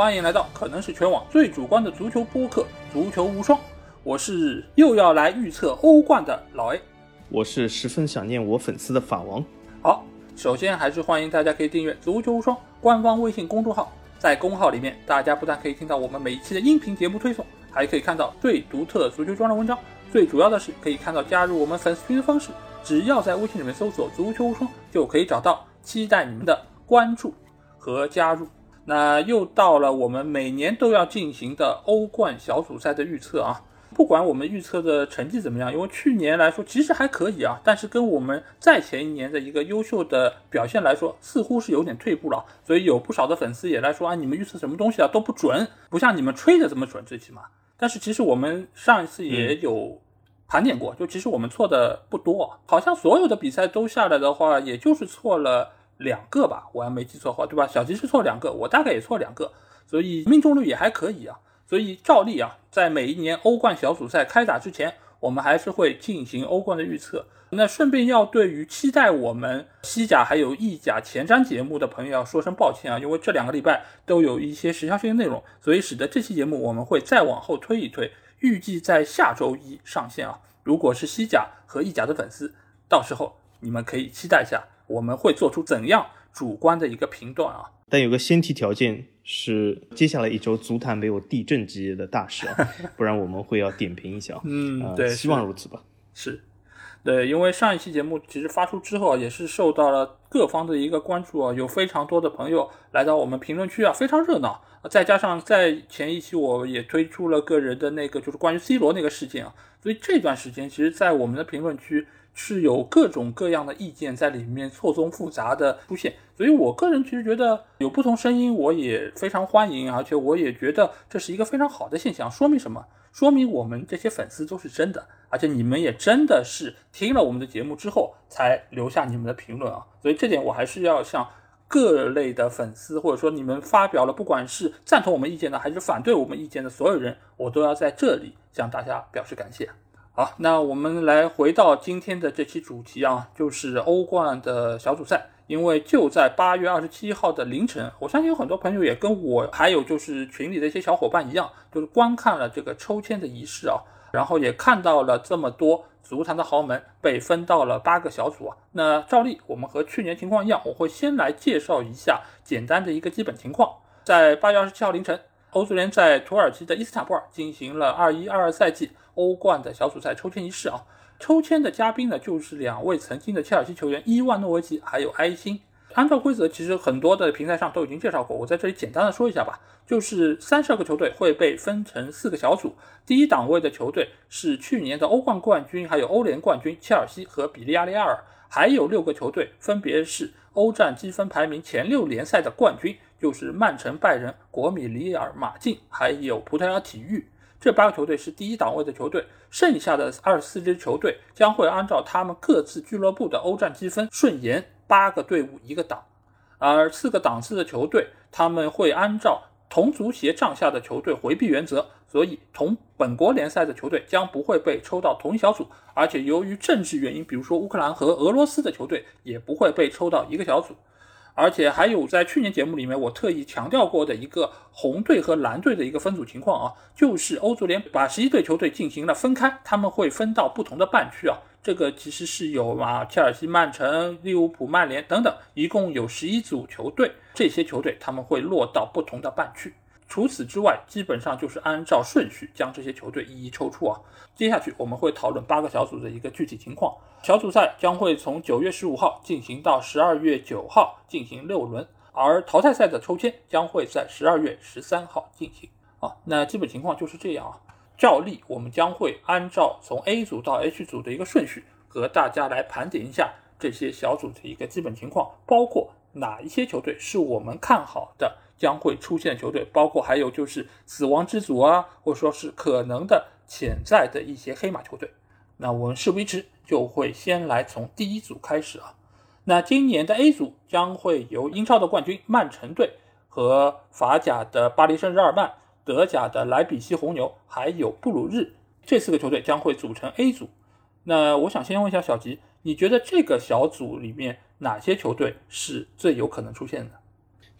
欢迎来到可能是全网最主观的足球播客《足球无双》，我是又要来预测欧冠的老 A，我是十分想念我粉丝的法王。好，首先还是欢迎大家可以订阅《足球无双》官方微信公众号，在公号里面，大家不但可以听到我们每一期的音频节目推送，还可以看到最独特的足球专栏文章，最主要的是可以看到加入我们粉丝群的方式，只要在微信里面搜索“足球无双”就可以找到，期待你们的关注和加入。那又到了我们每年都要进行的欧冠小组赛的预测啊！不管我们预测的成绩怎么样，因为去年来说其实还可以啊，但是跟我们在前一年的一个优秀的表现来说，似乎是有点退步了。所以有不少的粉丝也来说啊，你们预测什么东西啊都不准，不像你们吹的这么准，最起码。但是其实我们上一次也有盘点过，就其实我们错的不多，好像所有的比赛都下来的话，也就是错了。两个吧，我还没记错的话，对吧？小吉是错两个，我大概也错两个，所以命中率也还可以啊。所以照例啊，在每一年欧冠小组赛开打之前，我们还是会进行欧冠的预测。那顺便要对于期待我们西甲还有意甲前瞻节目的朋友要说声抱歉啊，因为这两个礼拜都有一些时效性的内容，所以使得这期节目我们会再往后推一推，预计在下周一上线啊。如果是西甲和意甲的粉丝，到时候你们可以期待一下。我们会做出怎样主观的一个评断啊？但有个先提条件是，接下来一周足坛没有地震级的大事啊，不然我们会要点评一下。嗯，对，希望如此吧。是，对，因为上一期节目其实发出之后，也是受到了各方的一个关注啊，有非常多的朋友来到我们评论区啊，非常热闹。再加上在前一期我也推出了个人的那个，就是关于 C 罗那个事件啊，所以这段时间其实，在我们的评论区。是有各种各样的意见在里面错综复杂的出现，所以我个人其实觉得有不同声音，我也非常欢迎，而且我也觉得这是一个非常好的现象。说明什么？说明我们这些粉丝都是真的，而且你们也真的是听了我们的节目之后才留下你们的评论啊。所以这点我还是要向各类的粉丝，或者说你们发表了不管是赞同我们意见的，还是反对我们意见的所有人，我都要在这里向大家表示感谢。好，那我们来回到今天的这期主题啊，就是欧冠的小组赛。因为就在八月二十七号的凌晨，我相信有很多朋友也跟我，还有就是群里的一些小伙伴一样，就是观看了这个抽签的仪式啊，然后也看到了这么多足坛的豪门被分到了八个小组啊。那照例，我们和去年情况一样，我会先来介绍一下简单的一个基本情况。在八月二十七号凌晨，欧足联在土耳其的伊斯坦布尔进行了二一二二赛季。欧冠的小组赛抽签仪式啊，抽签的嘉宾呢就是两位曾经的切尔西球员伊万诺维奇还有埃辛。按照规则，其实很多的平台上都已经介绍过，我在这里简单的说一下吧。就是三十二个球队会被分成四个小组，第一档位的球队是去年的欧冠冠军还有欧联冠军切尔西和比利亚雷亚尔，还有六个球队分别是欧战积分排名前六联赛的冠军，就是曼城、拜仁、国米、里尔、马竞，还有葡萄牙体育。这八个球队是第一档位的球队，剩下的二十四支球队将会按照他们各自俱乐部的欧战积分顺延八个队伍一个档，而四个档次的球队他们会按照同足协帐下的球队回避原则，所以同本国联赛的球队将不会被抽到同一小组，而且由于政治原因，比如说乌克兰和俄罗斯的球队也不会被抽到一个小组。而且还有在去年节目里面，我特意强调过的一个红队和蓝队的一个分组情况啊，就是欧足联把十一队球队进行了分开，他们会分到不同的半区啊。这个其实是有啊，切尔西、曼城、利物浦、曼联等等，一共有十一组球队，这些球队他们会落到不同的半区。除此之外，基本上就是按照顺序将这些球队一一抽出啊。接下去我们会讨论八个小组的一个具体情况。小组赛将会从九月十五号进行到十二月九号进行六轮，而淘汰赛的抽签将会在十二月十三号进行。啊，那基本情况就是这样啊。照例我们将会按照从 A 组到 H 组的一个顺序，和大家来盘点一下这些小组的一个基本情况，包括哪一些球队是我们看好的。将会出现球队，包括还有就是死亡之组啊，或者说是可能的潜在的一些黑马球队。那我们事不宜迟，就会先来从第一组开始啊。那今年的 A 组将会由英超的冠军曼城队和法甲的巴黎圣日耳曼、德甲的莱比锡红牛还有布鲁日这四个球队将会组成 A 组。那我想先问一下小吉，你觉得这个小组里面哪些球队是最有可能出现的？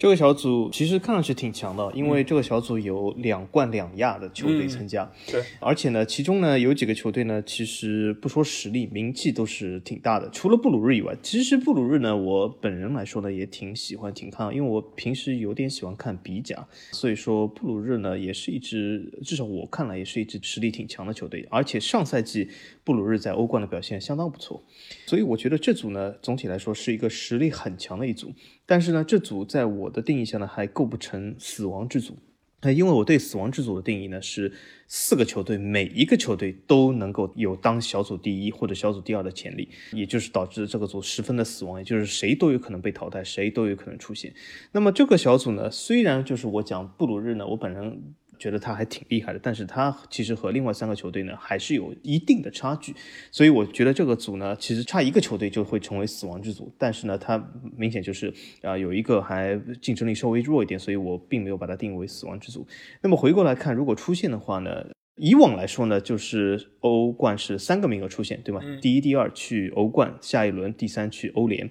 这个小组其实看上去挺强的，因为这个小组有两冠两亚的球队参加，对，而且呢，其中呢有几个球队呢，其实不说实力，名气都是挺大的。除了布鲁日以外，其实布鲁日呢，我本人来说呢也挺喜欢、挺看，因为我平时有点喜欢看比甲，所以说布鲁日呢也是一支，至少我看来也是一支实力挺强的球队。而且上赛季布鲁日在欧冠的表现相当不错，所以我觉得这组呢总体来说是一个实力很强的一组。但是呢，这组在我的定义下呢，还构不成死亡之组。那因为我对死亡之组的定义呢，是四个球队，每一个球队都能够有当小组第一或者小组第二的潜力，也就是导致这个组十分的死亡，也就是谁都有可能被淘汰，谁都有可能出现。那么这个小组呢，虽然就是我讲布鲁日呢，我本人。觉得他还挺厉害的，但是他其实和另外三个球队呢还是有一定的差距，所以我觉得这个组呢其实差一个球队就会成为死亡之组，但是呢他明显就是啊有一个还竞争力稍微弱一点，所以我并没有把它定为死亡之组。那么回过来看，如果出现的话呢？以往来说呢，就是欧冠是三个名额出现，对吗？第一、第二去欧冠，下一轮第三去欧联。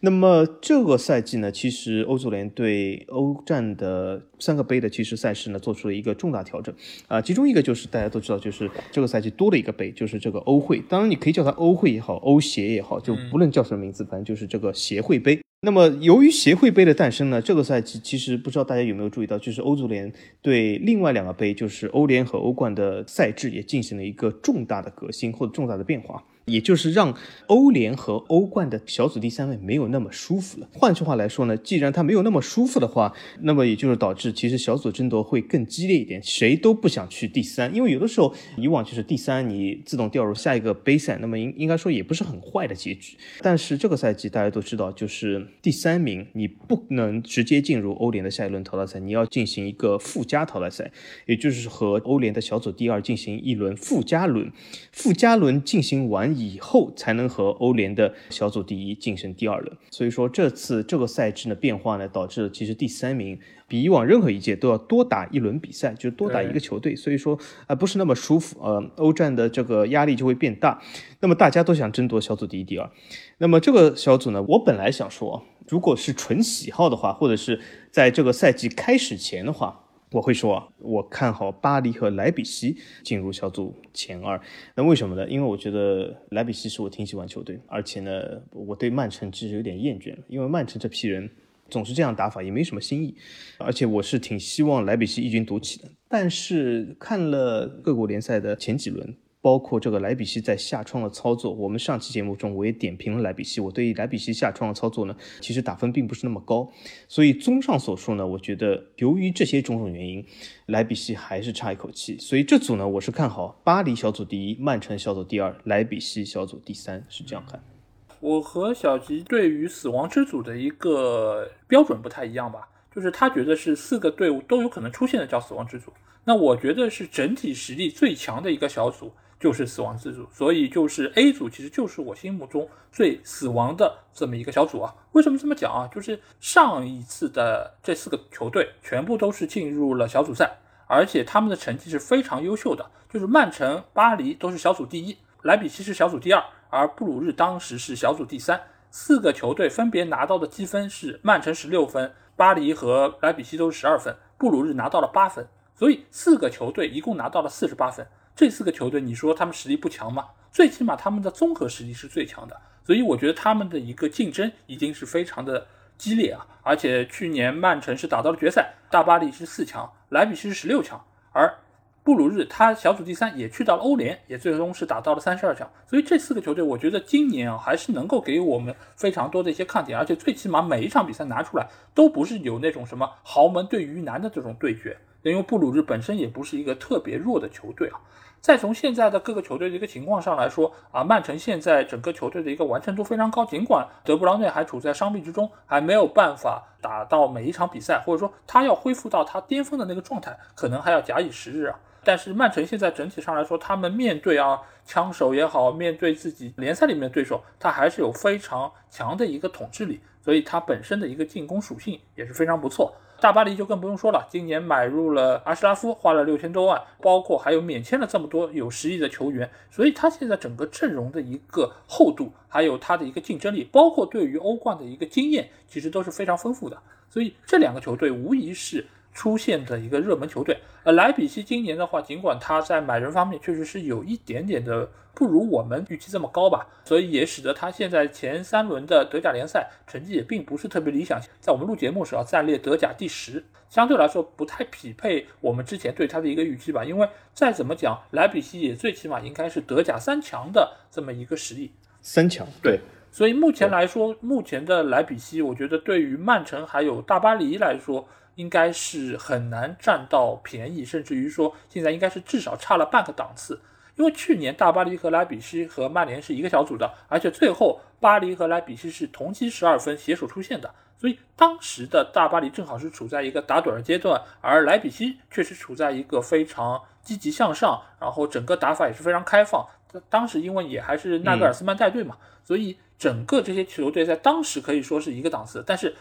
那么这个赛季呢，其实欧足联对欧战的三个杯的其实赛事呢，做出了一个重大调整啊。其中一个就是大家都知道，就是这个赛季多了一个杯，就是这个欧会。当然，你可以叫它欧会也好，欧协也好，就不论叫什么名字，反正就是这个协会杯。那么，由于协会杯的诞生呢，这个赛季其实不知道大家有没有注意到，就是欧足联对另外两个杯，就是欧联和欧冠的赛制也进行了一个重大的革新或者重大的变化。也就是让欧联和欧冠的小组第三位没有那么舒服了。换句话来说呢，既然它没有那么舒服的话，那么也就是导致其实小组争夺会更激烈一点，谁都不想去第三，因为有的时候以往就是第三你自动掉入下一个杯赛，那么应应该说也不是很坏的结局。但是这个赛季大家都知道，就是第三名你不能直接进入欧联的下一轮淘汰赛，你要进行一个附加淘汰赛，也就是和欧联的小组第二进行一轮附加轮，附加轮进行完。以后才能和欧联的小组第一晋升第二轮，所以说这次这个赛制的变化呢，导致其实第三名比以往任何一届都要多打一轮比赛，就多打一个球队，所以说啊不是那么舒服，呃，欧战的这个压力就会变大。那么大家都想争夺小组第一、第二，那么这个小组呢，我本来想说，如果是纯喜好的话，或者是在这个赛季开始前的话。我会说啊，我看好巴黎和莱比锡进入小组前二。那为什么呢？因为我觉得莱比锡是我挺喜欢球队，而且呢，我对曼城其实有点厌倦，因为曼城这批人总是这样打法，也没什么新意。而且我是挺希望莱比锡一军独起的，但是看了各国联赛的前几轮。包括这个莱比锡在下窗的操作，我们上期节目中我也点评了莱比锡。我对莱比锡下窗的操作呢，其实打分并不是那么高。所以综上所述呢，我觉得由于这些种种原因，莱比锡还是差一口气。所以这组呢，我是看好巴黎小组第一，曼城小组第二，莱比锡小组第三，是这样看。我和小吉对于死亡之组的一个标准不太一样吧，就是他觉得是四个队伍都有可能出现的叫死亡之组，那我觉得是整体实力最强的一个小组。就是死亡之组，所以就是 A 组，其实就是我心目中最死亡的这么一个小组啊。为什么这么讲啊？就是上一次的这四个球队全部都是进入了小组赛，而且他们的成绩是非常优秀的。就是曼城、巴黎都是小组第一，莱比锡是小组第二，而布鲁日当时是小组第三。四个球队分别拿到的积分是：曼城十六分，巴黎和莱比锡都是十二分，布鲁日拿到了八分。所以四个球队一共拿到了四十八分。这四个球队，你说他们实力不强吗？最起码他们的综合实力是最强的，所以我觉得他们的一个竞争已经是非常的激烈啊！而且去年曼城是打到了决赛，大巴黎是四强，莱比锡是十六强，而布鲁日他小组第三也去到了欧联，也最终是打到了三十二强。所以这四个球队，我觉得今年啊还是能够给我们非常多的一些看点，而且最起码每一场比赛拿出来都不是有那种什么豪门对于难的这种对决，因为布鲁日本身也不是一个特别弱的球队啊。再从现在的各个球队的一个情况上来说啊，曼城现在整个球队的一个完成度非常高，尽管德布劳内还处在伤病之中，还没有办法打到每一场比赛，或者说他要恢复到他巅峰的那个状态，可能还要假以时日啊。但是曼城现在整体上来说，他们面对啊枪手也好，面对自己联赛里面的对手，他还是有非常强的一个统治力，所以他本身的一个进攻属性也是非常不错。大巴黎就更不用说了，今年买入了阿什拉夫，花了六千多万，包括还有免签了这么多有实力的球员，所以他现在整个阵容的一个厚度，还有他的一个竞争力，包括对于欧冠的一个经验，其实都是非常丰富的。所以这两个球队无疑是出现的一个热门球队。呃，莱比锡今年的话，尽管他在买人方面确实是有一点点的不如我们预期这么高吧，所以也使得他现在前三轮的德甲联赛成绩也并不是特别理想。在我们录节目时候暂列德甲第十，相对来说不太匹配我们之前对他的一个预期吧。因为再怎么讲，莱比锡也最起码应该是德甲三强的这么一个实力。三强，对。所以目前来说，目前的莱比锡，我觉得对于曼城还有大巴黎来说。应该是很难占到便宜，甚至于说现在应该是至少差了半个档次。因为去年大巴黎和莱比锡和曼联是一个小组的，而且最后巴黎和莱比锡是同积十二分携手出线的，所以当时的大巴黎正好是处在一个打盹的阶段，而莱比锡确实处在一个非常积极向上，然后整个打法也是非常开放。当时因为也还是纳格尔斯曼带队嘛，所以整个这些球队在当时可以说是一个档次，但是。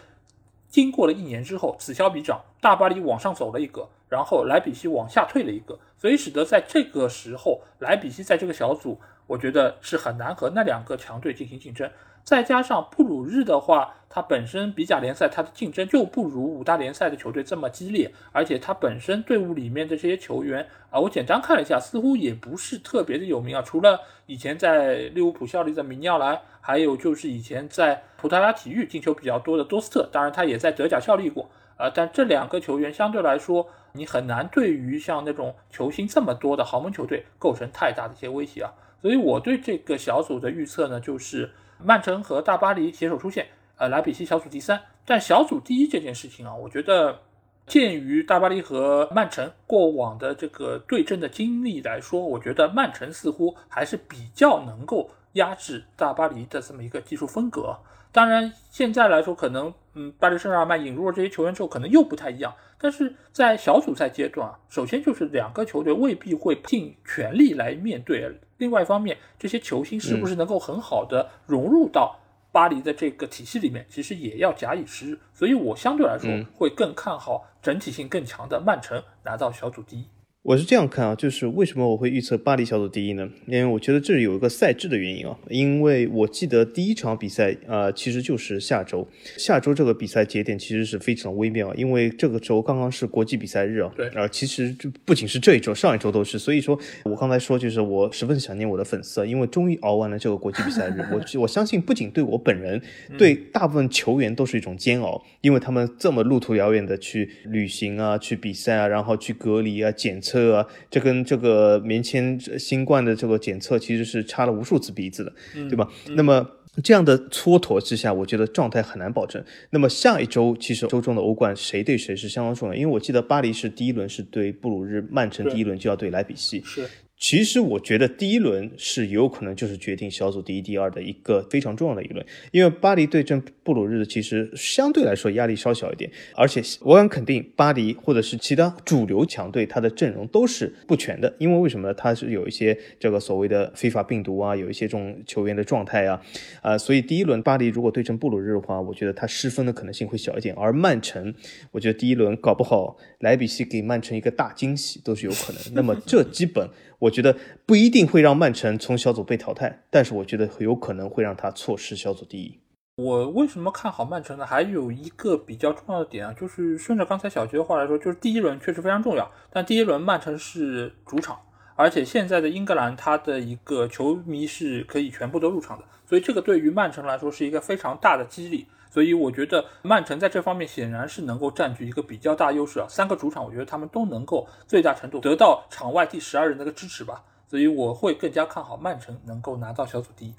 经过了一年之后，此消彼长，大巴黎往上走了一个，然后莱比锡往下退了一个，所以使得在这个时候，莱比锡在这个小组，我觉得是很难和那两个强队进行竞争。再加上布鲁日的话，它本身比甲联赛它的竞争就不如五大联赛的球队这么激烈，而且它本身队伍里面的这些球员啊，我简单看了一下，似乎也不是特别的有名啊。除了以前在利物浦效力的米尼奥莱，还有就是以前在葡萄牙体育进球比较多的多斯特，当然他也在德甲效力过啊。但这两个球员相对来说，你很难对于像那种球星这么多的豪门球队构成太大的一些威胁啊。所以我对这个小组的预测呢，就是。曼城和大巴黎携手出线，呃，莱比锡小组第三。但小组第一这件事情啊，我觉得，鉴于大巴黎和曼城过往的这个对阵的经历来说，我觉得曼城似乎还是比较能够压制大巴黎的这么一个技术风格。当然，现在来说，可能，嗯，巴黎圣日耳曼引入了这些球员之后，可能又不太一样。但是在小组赛阶段啊，首先就是两个球队未必会尽全力来面对。另外一方面，这些球星是不是能够很好的融入到巴黎的这个体系里面，其实也要假以时日。所以我相对来说会更看好整体性更强的曼城拿到小组第一。我是这样看啊，就是为什么我会预测巴黎小组第一呢？因为我觉得这是有一个赛制的原因啊。因为我记得第一场比赛啊，其实就是下周，下周这个比赛节点其实是非常微妙，因为这个周刚刚是国际比赛日啊。对。啊，其实就不仅是这一周，上一周都是。所以说我刚才说，就是我十分想念我的粉丝，因为终于熬完了这个国际比赛日。我我相信，不仅对我本人，对大部分球员都是一种煎熬，因为他们这么路途遥远的去旅行啊，去比赛啊，然后去隔离啊，检测。测这跟这个棉签新冠的这个检测其实是插了无数次鼻子的，对吧？那么这样的蹉跎之下，我觉得状态很难保证。那么下一周其实周中的欧冠谁对谁是相当重要，因为我记得巴黎是第一轮是对布鲁日，曼城第一轮就要对莱比锡。是。其实我觉得第一轮是有可能就是决定小组第一、第二的一个非常重要的一轮，因为巴黎对阵布鲁日其实相对来说压力稍小一点，而且我敢肯定巴黎或者是其他主流强队，他的阵容都是不全的，因为为什么呢？他是有一些这个所谓的非法病毒啊，有一些这种球员的状态啊，啊，所以第一轮巴黎如果对阵布鲁日的话，我觉得他失分的可能性会小一点，而曼城，我觉得第一轮搞不好莱比锡给曼城一个大惊喜都是有可能，那么这基本。我觉得不一定会让曼城从小组被淘汰，但是我觉得有可能会让他错失小组第一。我为什么看好曼城呢？还有一个比较重要的点啊，就是顺着刚才小杰的话来说，就是第一轮确实非常重要。但第一轮曼城是主场，而且现在的英格兰它的一个球迷是可以全部都入场的，所以这个对于曼城来说是一个非常大的激励。所以我觉得曼城在这方面显然是能够占据一个比较大优势啊。三个主场，我觉得他们都能够最大程度得到场外第十二人的一个支持吧。所以我会更加看好曼城能够拿到小组第一。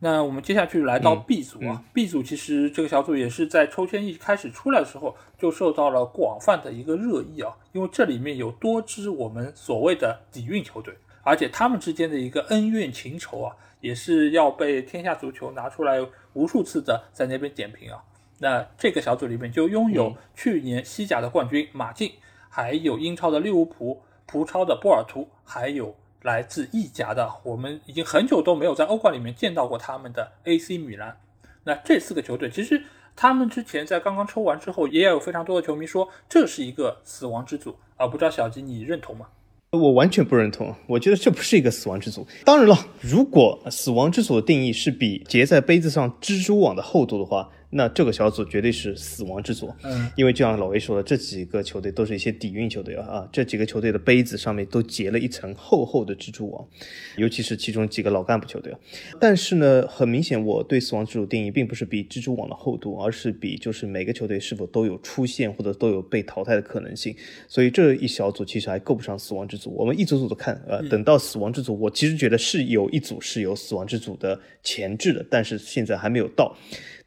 那我们接下去来到 B 组啊，B 组其实这个小组也是在抽签一开始出来的时候就受到了广泛的一个热议啊，因为这里面有多支我们所谓的底蕴球队，而且他们之间的一个恩怨情仇啊，也是要被天下足球拿出来。无数次的在那边点评啊，那这个小组里面就拥有去年西甲的冠军马竞，还有英超的利物浦、葡超的波尔图，还有来自意甲的，我们已经很久都没有在欧冠里面见到过他们的 AC 米兰。那这四个球队，其实他们之前在刚刚抽完之后，也有非常多的球迷说这是一个死亡之组啊，不知道小吉你认同吗？我完全不认同，我觉得这不是一个死亡之组。当然了，如果死亡之组的定义是比结在杯子上蜘蛛网的厚度的话，那这个小组绝对是死亡之组。嗯，因为就像老魏说的，这几个球队都是一些底蕴球队啊，啊，这几个球队的杯子上面都结了一层厚厚的蜘蛛网，尤其是其中几个老干部球队。但是呢，很明显，我对死亡之组定义并不是比蜘蛛网的厚度，而是比就是每个球队是否都有出现或者都有被淘汰的可能性。所以这一小组其实还够不上死亡之组。我们一组组的看，呃，等到死亡之组，我其实觉得是有一组是有死亡之组的潜质的，但是现在还没有到。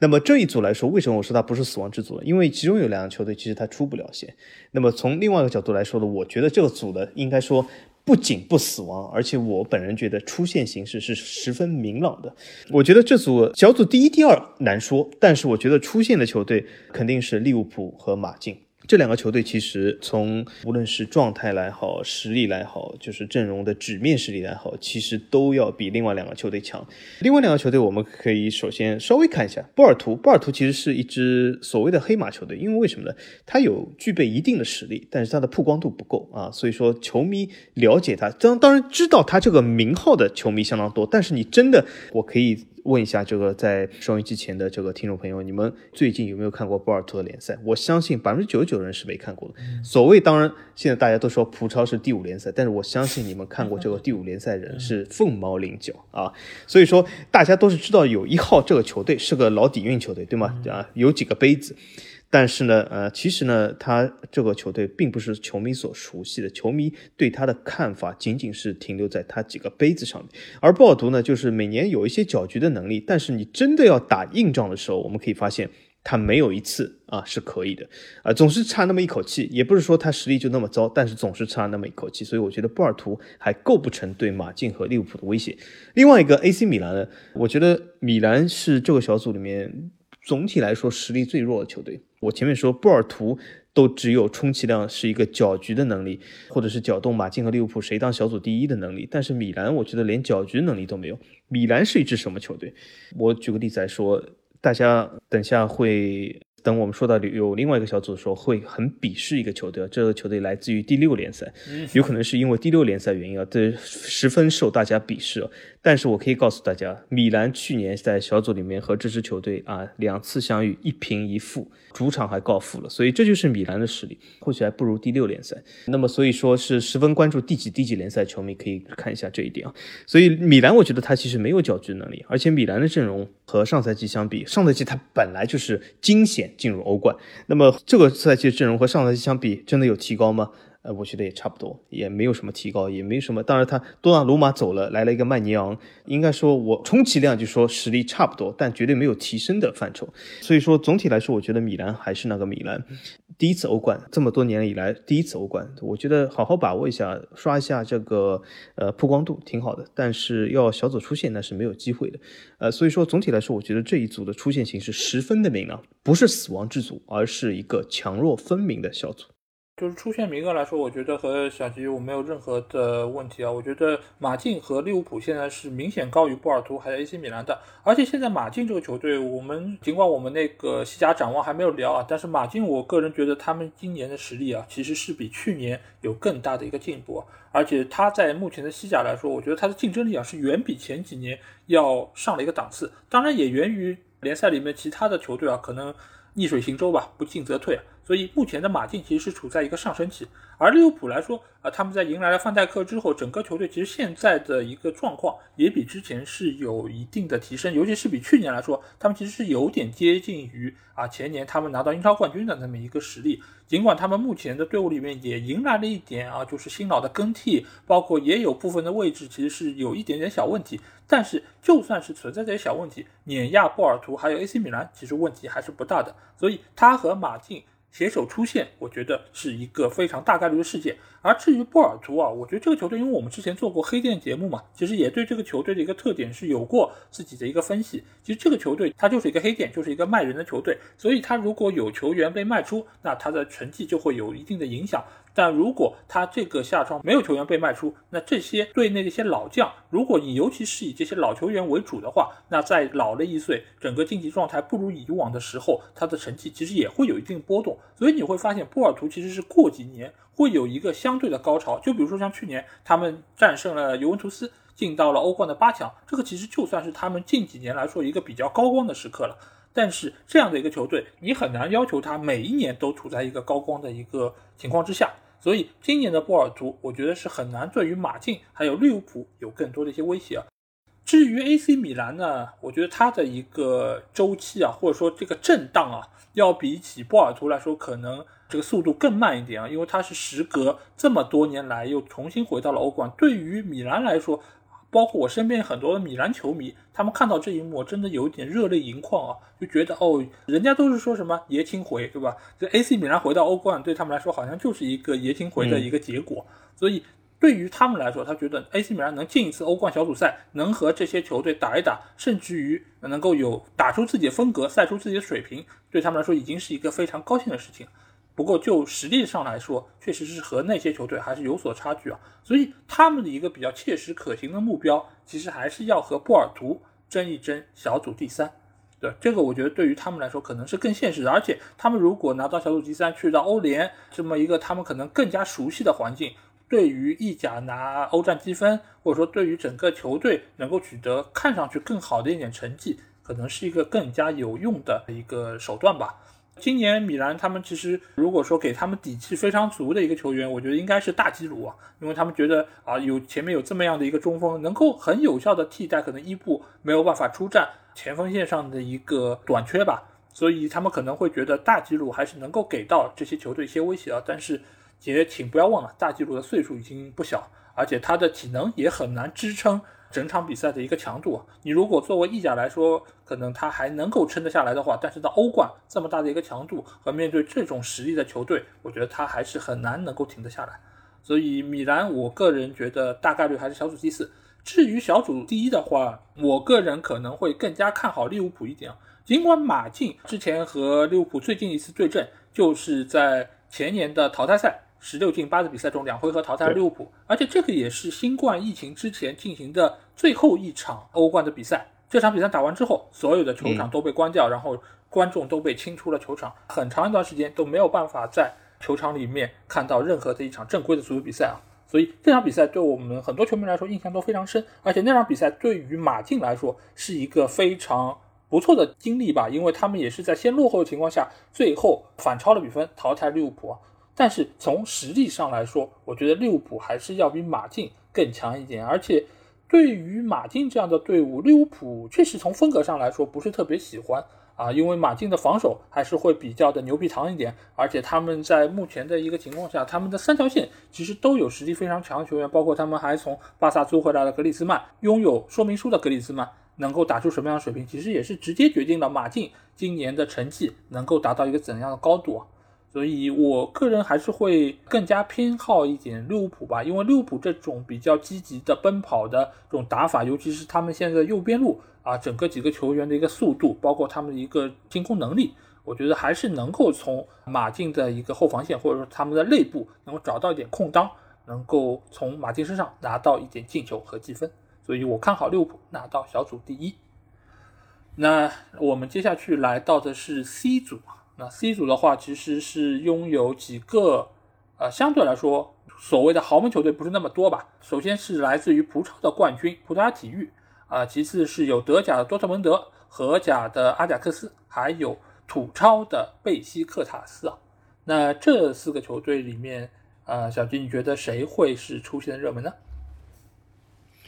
那么这一组来说，为什么我说它不是死亡之组呢？因为其中有两个球队其实它出不了线。那么从另外一个角度来说呢，我觉得这个组的，应该说不仅不死亡，而且我本人觉得出线形势是十分明朗的。我觉得这组小组第一、第二难说，但是我觉得出线的球队肯定是利物浦和马竞。这两个球队其实从无论是状态来好、实力来好，就是阵容的纸面实力来好，其实都要比另外两个球队强。另外两个球队，我们可以首先稍微看一下波尔图。波尔图其实是一支所谓的黑马球队，因为为什么呢？它有具备一定的实力，但是它的曝光度不够啊，所以说球迷了解它，当当然知道它这个名号的球迷相当多，但是你真的，我可以。问一下这个在收音机前的这个听众朋友，你们最近有没有看过波尔图的联赛？我相信百分之九十九人是没看过的。所谓当然，现在大家都说葡超是第五联赛，但是我相信你们看过这个第五联赛人是凤毛麟角啊。所以说大家都是知道有一号这个球队是个老底蕴球队，对吗？啊，有几个杯子。但是呢，呃，其实呢，他这个球队并不是球迷所熟悉的，球迷对他的看法仅仅是停留在他几个杯子上面。而波尔图呢，就是每年有一些搅局的能力，但是你真的要打硬仗的时候，我们可以发现他没有一次啊是可以的，啊，总是差那么一口气。也不是说他实力就那么糟，但是总是差那么一口气。所以我觉得波尔图还构不成对马竞和利物浦的威胁。另外一个 AC 米兰呢，我觉得米兰是这个小组里面总体来说实力最弱的球队。我前面说波尔图都只有充其量是一个搅局的能力，或者是搅动马竞和利物浦谁当小组第一的能力，但是米兰我觉得连搅局能力都没有。米兰是一支什么球队？我举个例子来说，大家等下会。等我们说到有另外一个小组的时候，会很鄙视一个球队，这个球队来自于第六联赛，有可能是因为第六联赛原因啊，这十分受大家鄙视。但是我可以告诉大家，米兰去年在小组里面和这支球队啊两次相遇，一平一负，主场还告负了，所以这就是米兰的实力，或许还不如第六联赛。那么所以说是十分关注第几第几联赛球迷可以看一下这一点啊。所以米兰我觉得他其实没有搅局能力，而且米兰的阵容和上赛季相比，上赛季他本来就是惊险。进入欧冠，那么这个赛季的阵容和上赛季相比，真的有提高吗？呃，我觉得也差不多，也没有什么提高，也没什么。当然，他多纳鲁马走了，来了一个曼尼昂，应该说我充其量就说实力差不多，但绝对没有提升的范畴。所以说，总体来说，我觉得米兰还是那个米兰。第一次欧冠，这么多年以来第一次欧冠，我觉得好好把握一下，刷一下这个呃曝光度挺好的。但是要小组出线那是没有机会的。呃，所以说总体来说，我觉得这一组的出线形势十分的明朗，不是死亡之组，而是一个强弱分明的小组。就是出现名额来说，我觉得和小吉我没有任何的问题啊。我觉得马竞和利物浦现在是明显高于波尔图还有 AC 米兰的。而且现在马竞这个球队，我们尽管我们那个西甲展望还没有聊啊，但是马竞我个人觉得他们今年的实力啊，其实是比去年有更大的一个进步。而且他在目前的西甲来说，我觉得他的竞争力啊是远比前几年要上了一个档次。当然也源于联赛里面其他的球队啊，可能逆水行舟吧，不进则退。所以目前的马竞其实是处在一个上升期，而利物浦来说，啊，他们在迎来了范戴克之后，整个球队其实现在的一个状况也比之前是有一定的提升，尤其是比去年来说，他们其实是有点接近于啊前年他们拿到英超冠军的那么一个实力。尽管他们目前的队伍里面也迎来了一点啊，就是新老的更替，包括也有部分的位置其实是有一点点小问题，但是就算是存在这些小问题，碾压波尔图还有 AC 米兰，其实问题还是不大的。所以他和马竞。携手出现，我觉得是一个非常大概率的事件。而至于波尔图啊，我觉得这个球队，因为我们之前做过黑店节目嘛，其实也对这个球队的一个特点是有过自己的一个分析。其实这个球队它就是一个黑店，就是一个卖人的球队，所以它如果有球员被卖出，那它的成绩就会有一定的影响。但如果他这个下窗没有球员被卖出，那这些队内的一些老将，如果你尤其是以这些老球员为主的话，那在老了一岁，整个竞技状态不如以往的时候，他的成绩其实也会有一定波动。所以你会发现，波尔图其实是过几年。会有一个相对的高潮，就比如说像去年他们战胜了尤文图斯，进到了欧冠的八强，这个其实就算是他们近几年来说一个比较高光的时刻了。但是这样的一个球队，你很难要求他每一年都处在一个高光的一个情况之下。所以今年的波尔图，我觉得是很难对于马竞还有利物浦有更多的一些威胁啊。至于 AC 米兰呢，我觉得它的一个周期啊，或者说这个震荡啊，要比起波尔图来说，可能这个速度更慢一点啊，因为它是时隔这么多年来又重新回到了欧冠。对于米兰来说，包括我身边很多米兰球迷，他们看到这一幕真的有点热泪盈眶啊，就觉得哦，人家都是说什么爷青回，对吧？这 AC 米兰回到欧冠对他们来说好像就是一个爷青回的一个结果，所以对于他们来说，他觉得 AC 米兰能进一次欧冠小组赛，能和这些球队打一打，甚至于能够有打出自己的风格，赛出自己的水平，对他们来说已经是一个非常高兴的事情。不过就实力上来说，确实是和那些球队还是有所差距啊。所以他们的一个比较切实可行的目标，其实还是要和波尔图争一争小组第三。对这个，我觉得对于他们来说可能是更现实的。而且他们如果拿到小组第三，去到欧联这么一个他们可能更加熟悉的环境，对于意甲拿欧战积分，或者说对于整个球队能够取得看上去更好的一点成绩，可能是一个更加有用的一个手段吧。今年米兰他们其实如果说给他们底气非常足的一个球员，我觉得应该是大基鲁啊，因为他们觉得啊有前面有这么样的一个中锋，能够很有效的替代可能伊布没有办法出战前锋线上的一个短缺吧，所以他们可能会觉得大基鲁还是能够给到这些球队一些威胁啊。但是也请不要忘了，大基鲁的岁数已经不小，而且他的体能也很难支撑。整场比赛的一个强度，你如果作为意甲来说，可能他还能够撑得下来的话，但是到欧冠这么大的一个强度和面对这种实力的球队，我觉得他还是很难能够停得下来。所以米兰，我个人觉得大概率还是小组第四。至于小组第一的话，我个人可能会更加看好利物浦一点。尽管马竞之前和利物浦最近一次对阵就是在前年的淘汰赛。十六进八的比赛中，两回合淘汰了利物浦，而且这个也是新冠疫情之前进行的最后一场欧冠的比赛。这场比赛打完之后，所有的球场都被关掉，然后观众都被清出了球场，很长一段时间都没有办法在球场里面看到任何的一场正规的足球比赛啊。所以这场比赛对我们很多球迷来说印象都非常深，而且那场比赛对于马竞来说是一个非常不错的经历吧，因为他们也是在先落后的情况下，最后反超了比分，淘汰利物浦。但是从实力上来说，我觉得利物浦还是要比马竞更强一点。而且对于马竞这样的队伍，利物浦确实从风格上来说不是特别喜欢啊，因为马竞的防守还是会比较的牛逼长一点。而且他们在目前的一个情况下，他们的三条线其实都有实力非常强的球员，包括他们还从巴萨租回来的格里兹曼，拥有说明书的格里兹曼能够打出什么样的水平，其实也是直接决定了马竞今年的成绩能够达到一个怎样的高度啊。所以，我个人还是会更加偏好一点利物浦吧，因为利物浦这种比较积极的奔跑的这种打法，尤其是他们现在右边路啊，整个几个球员的一个速度，包括他们的一个进攻能力，我觉得还是能够从马竞的一个后防线或者说他们的内部能够找到一点空当，能够从马竞身上拿到一点进球和积分。所以我看好利物浦拿到小组第一。那我们接下去来到的是 C 组。那 C 组的话，其实是拥有几个，呃，相对来说所谓的豪门球队不是那么多吧。首先是来自于葡超的冠军葡萄牙体育，啊，其次是有德甲的多特蒙德、荷甲的阿贾克斯，还有土超的贝西克塔斯啊。那这四个球队里面，呃，小金你觉得谁会是出现的热门呢？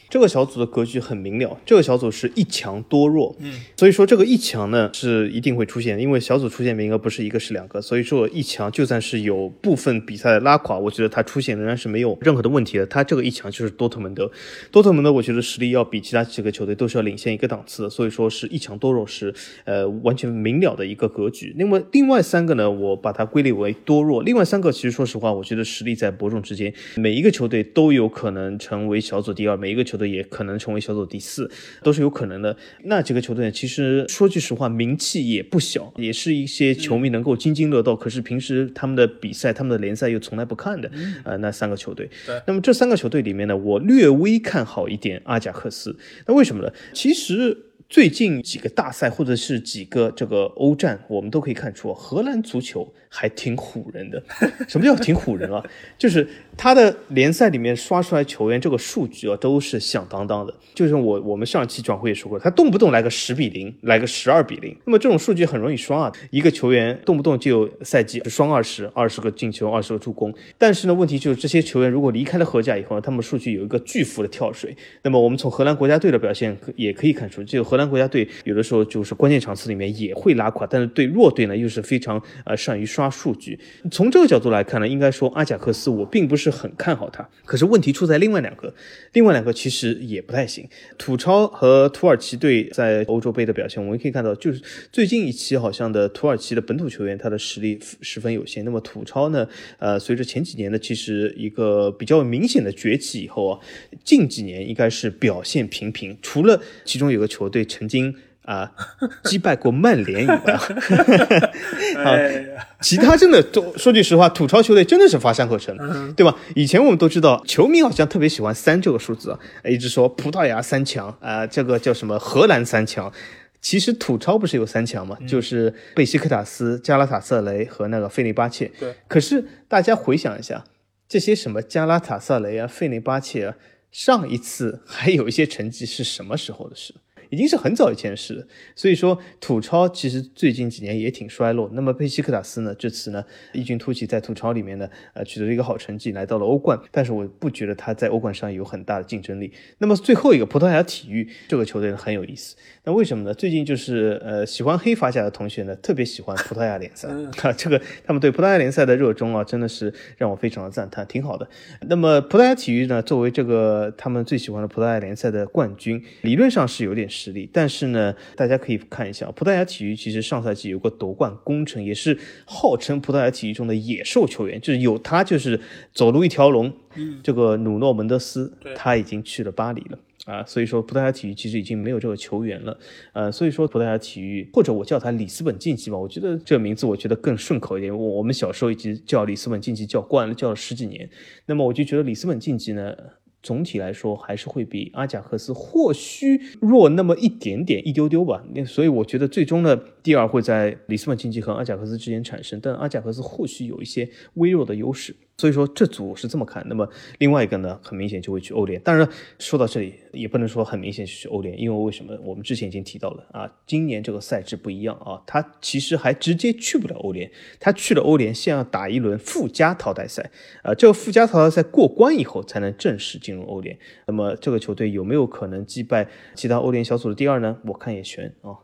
这个小组的格局很明了，这个小组是一强多弱，嗯，所以说这个一强呢是一定会出现，因为小组出现名额不是一个是两个，所以说一强就算是有部分比赛拉垮，我觉得它出现仍然是没有任何的问题的。它这个一强就是多特蒙德，多特蒙德我觉得实力要比其他几个球队都是要领先一个档次的，所以说是一强多弱是呃完全明了的一个格局。那么另外三个呢，我把它归类为多弱，另外三个其实说实话，我觉得实力在伯仲之间，每一个球队都有可能成为小组第二，每一个球。的也可能成为小组第四，都是有可能的。那几个球队其实说句实话，名气也不小，也是一些球迷能够津津乐道。可是平时他们的比赛、他们的联赛又从来不看的。呃，那三个球队。那么这三个球队里面呢，我略微看好一点阿贾克斯。那为什么呢？其实。最近几个大赛或者是几个这个欧战，我们都可以看出，荷兰足球还挺唬人的。什么叫挺唬人啊？就是他的联赛里面刷出来球员这个数据啊，都是响当当的。就是我我们上期转会也说过，他动不动来个十比零，来个十二比零，那么这种数据很容易刷啊。一个球员动不动就有赛季双二十，二十个进球，二十个助攻。但是呢，问题就是这些球员如果离开了荷甲以后呢，他们数据有一个巨幅的跳水。那么我们从荷兰国家队的表现也可以看出，这个荷荷兰国家队有的时候就是关键场次里面也会拉垮，但是对弱队呢又是非常呃善于刷数据。从这个角度来看呢，应该说阿贾克斯我并不是很看好他。可是问题出在另外两个，另外两个其实也不太行。土超和土耳其队在欧洲杯的表现，我们可以看到，就是最近一期好像的土耳其的本土球员他的实力十分有限。那么土超呢，呃，随着前几年的其实一个比较明显的崛起以后啊，近几年应该是表现平平，除了其中有个球队曾经。啊，击败过曼联以外，啊，其他真的都说句实话，土超球队真的是乏善可陈，对吧？以前我们都知道，球迷好像特别喜欢三这个数字，一直说葡萄牙三强啊，这个叫什么荷兰三强。其实土超不是有三强吗？就是贝西克塔斯、加拉塔萨雷和那个费内巴切。对。可是大家回想一下，这些什么加拉塔萨雷啊、费内巴切啊，上一次还有一些成绩是什么时候的事？已经是很早以前的事了，所以说土超其实最近几年也挺衰落。那么佩西克塔斯呢，这次呢异军突起，在土超里面呢，呃取得了一个好成绩，来到了欧冠。但是我不觉得他在欧冠上有很大的竞争力。那么最后一个葡萄牙体育这个球队呢很有意思，那为什么呢？最近就是呃喜欢黑法甲的同学呢特别喜欢葡萄牙联赛 啊，这个他们对葡萄牙联赛的热衷啊真的是让我非常的赞叹，挺好的。那么葡萄牙体育呢作为这个他们最喜欢的葡萄牙联赛的冠军，理论上是有点。实力，但是呢，大家可以看一下，葡萄牙体育其实上赛季有个夺冠功臣，也是号称葡萄牙体育中的野兽球员，就是有他就是走路一条龙。嗯，这个努诺门德斯他已经去了巴黎了啊，所以说葡萄牙体育其实已经没有这个球员了，呃，所以说葡萄牙体育或者我叫他里斯本竞技吧，我觉得这个名字我觉得更顺口一点。我我们小时候一直叫里斯本竞技叫惯了，叫了十几年，那么我就觉得里斯本竞技呢。总体来说还是会比阿贾克斯或许弱那么一点点一丢丢吧，那所以我觉得最终呢，第二会在里斯本竞技和阿贾克斯之间产生，但阿贾克斯或许有一些微弱的优势。所以说这组是这么看，那么另外一个呢，很明显就会去欧联。当然说到这里，也不能说很明显去欧联，因为为什么？我们之前已经提到了啊，今年这个赛制不一样啊，他其实还直接去不了欧联，他去了欧联，先要打一轮附加淘汰赛，啊，这个附加淘汰赛过关以后，才能正式进入欧联。那么这个球队有没有可能击败其他欧联小组的第二呢？我看也悬啊。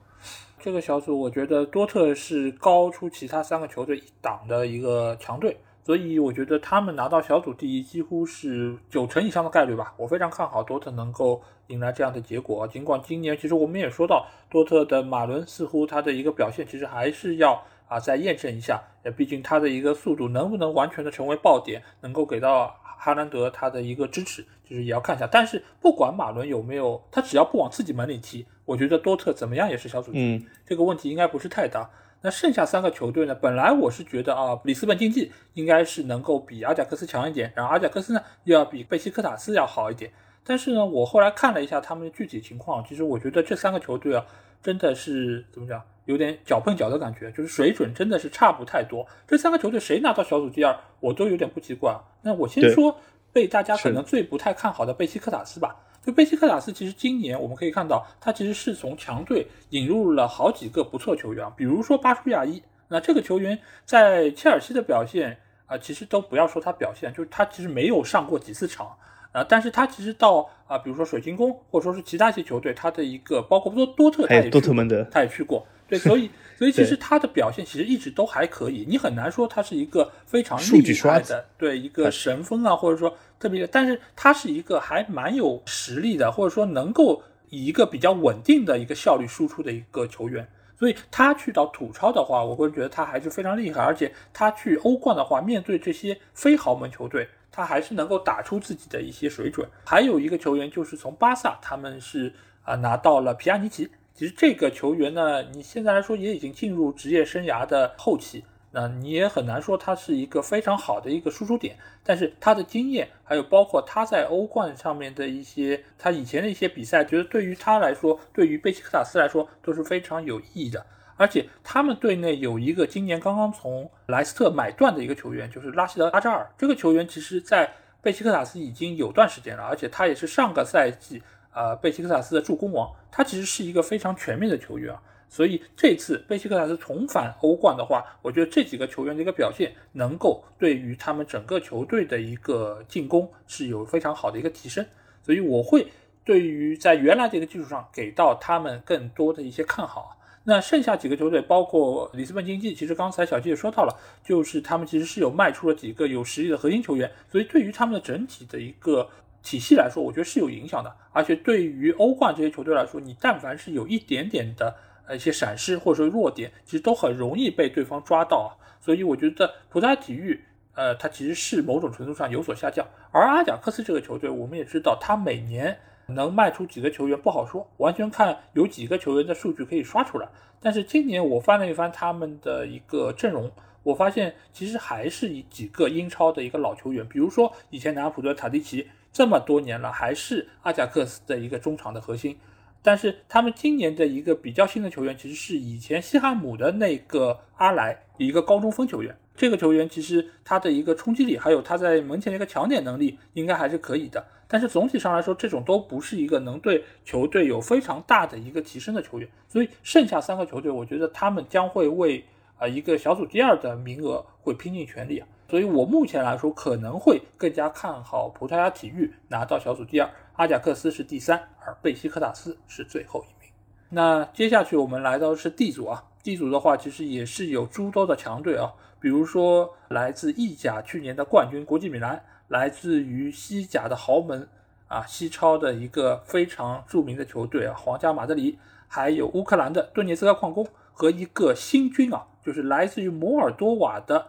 这个小组，我觉得多特是高出其他三个球队一档的一个强队。所以我觉得他们拿到小组第一几乎是九成以上的概率吧。我非常看好多特能够迎来这样的结果。尽管今年其实我们也说到，多特的马伦似乎他的一个表现其实还是要啊再验证一下。呃，毕竟他的一个速度能不能完全的成为爆点，能够给到哈兰德他的一个支持，就是也要看一下。但是不管马伦有没有，他只要不往自己门里踢，我觉得多特怎么样也是小组第一。这个问题应该不是太大。那剩下三个球队呢？本来我是觉得啊，里斯本竞技应该是能够比阿贾克斯强一点，然后阿贾克斯呢又要比贝西克塔斯要好一点。但是呢，我后来看了一下他们的具体情况，其实我觉得这三个球队啊，真的是怎么讲，有点脚碰脚的感觉，就是水准真的是差不太多。这三个球队谁拿到小组第二，我都有点不奇怪。那我先说被大家可能最不太看好的贝西克塔斯吧。就贝西克塔斯，其实今年我们可以看到，他其实是从强队引入了好几个不错球员，比如说巴舒亚伊。那这个球员在切尔西的表现啊，其实都不要说他表现，就是他其实没有上过几次场啊，但是他其实到啊，比如说水晶宫或者说是其他一些球队，他的一个包括多多特，还有多特蒙德，他也去过。对，所以 所以其实他的表现其实一直都还可以，你很难说他是一个非常厉害的，对一个神锋啊，或者说特别，但是他是一个还蛮有实力的，或者说能够以一个比较稳定的一个效率输出的一个球员。所以他去到土超的话，我个人觉得他还是非常厉害，而且他去欧冠的话，面对这些非豪门球队，他还是能够打出自己的一些水准。还有一个球员就是从巴萨，他们是啊拿到了皮亚尼奇。其实这个球员呢，你现在来说也已经进入职业生涯的后期，那你也很难说他是一个非常好的一个输出点。但是他的经验，还有包括他在欧冠上面的一些他以前的一些比赛，觉得对于他来说，对于贝西克塔斯来说都是非常有意义的。而且他们队内有一个今年刚刚从莱斯特买断的一个球员，就是拉希德阿扎尔。这个球员其实，在贝西克塔斯已经有段时间了，而且他也是上个赛季呃贝西克萨斯的助攻王。他其实是一个非常全面的球员啊。所以这次贝西克萨斯重返欧冠的话，我觉得这几个球员的一个表现，能够对于他们整个球队的一个进攻是有非常好的一个提升。所以我会对于在原来这个基础上给到他们更多的一些看好。那剩下几个球队，包括里斯本竞技，其实刚才小季也说到了，就是他们其实是有卖出了几个有实力的核心球员，所以对于他们的整体的一个体系来说，我觉得是有影响的。而且对于欧冠这些球队来说，你但凡是有一点点的。呃，一些闪失或者说弱点，其实都很容易被对方抓到啊。所以我觉得葡萄牙体育，呃，它其实是某种程度上有所下降。而阿贾克斯这个球队，我们也知道，它每年能卖出几个球员不好说，完全看有几个球员的数据可以刷出来。但是今年我翻了一翻他们的一个阵容，我发现其实还是以几个英超的一个老球员，比如说以前南普顿塔迪奇，这么多年了，还是阿贾克斯的一个中场的核心。但是他们今年的一个比较新的球员，其实是以前西汉姆的那个阿莱，一个高中锋球员。这个球员其实他的一个冲击力，还有他在门前的一个抢点能力，应该还是可以的。但是总体上来说，这种都不是一个能对球队有非常大的一个提升的球员。所以剩下三个球队，我觉得他们将会为啊一个小组第二的名额会拼尽全力啊。所以我目前来说，可能会更加看好葡萄牙体育拿到小组第二。阿贾克斯是第三，而贝西克塔斯是最后一名。那接下去我们来到的是 D 组啊，D 组的话其实也是有诸多的强队啊，比如说来自意甲去年的冠军国际米兰，来自于西甲的豪门啊，西超的一个非常著名的球队啊，皇家马德里，还有乌克兰的顿涅茨克矿工和一个新军啊，就是来自于摩尔多瓦的。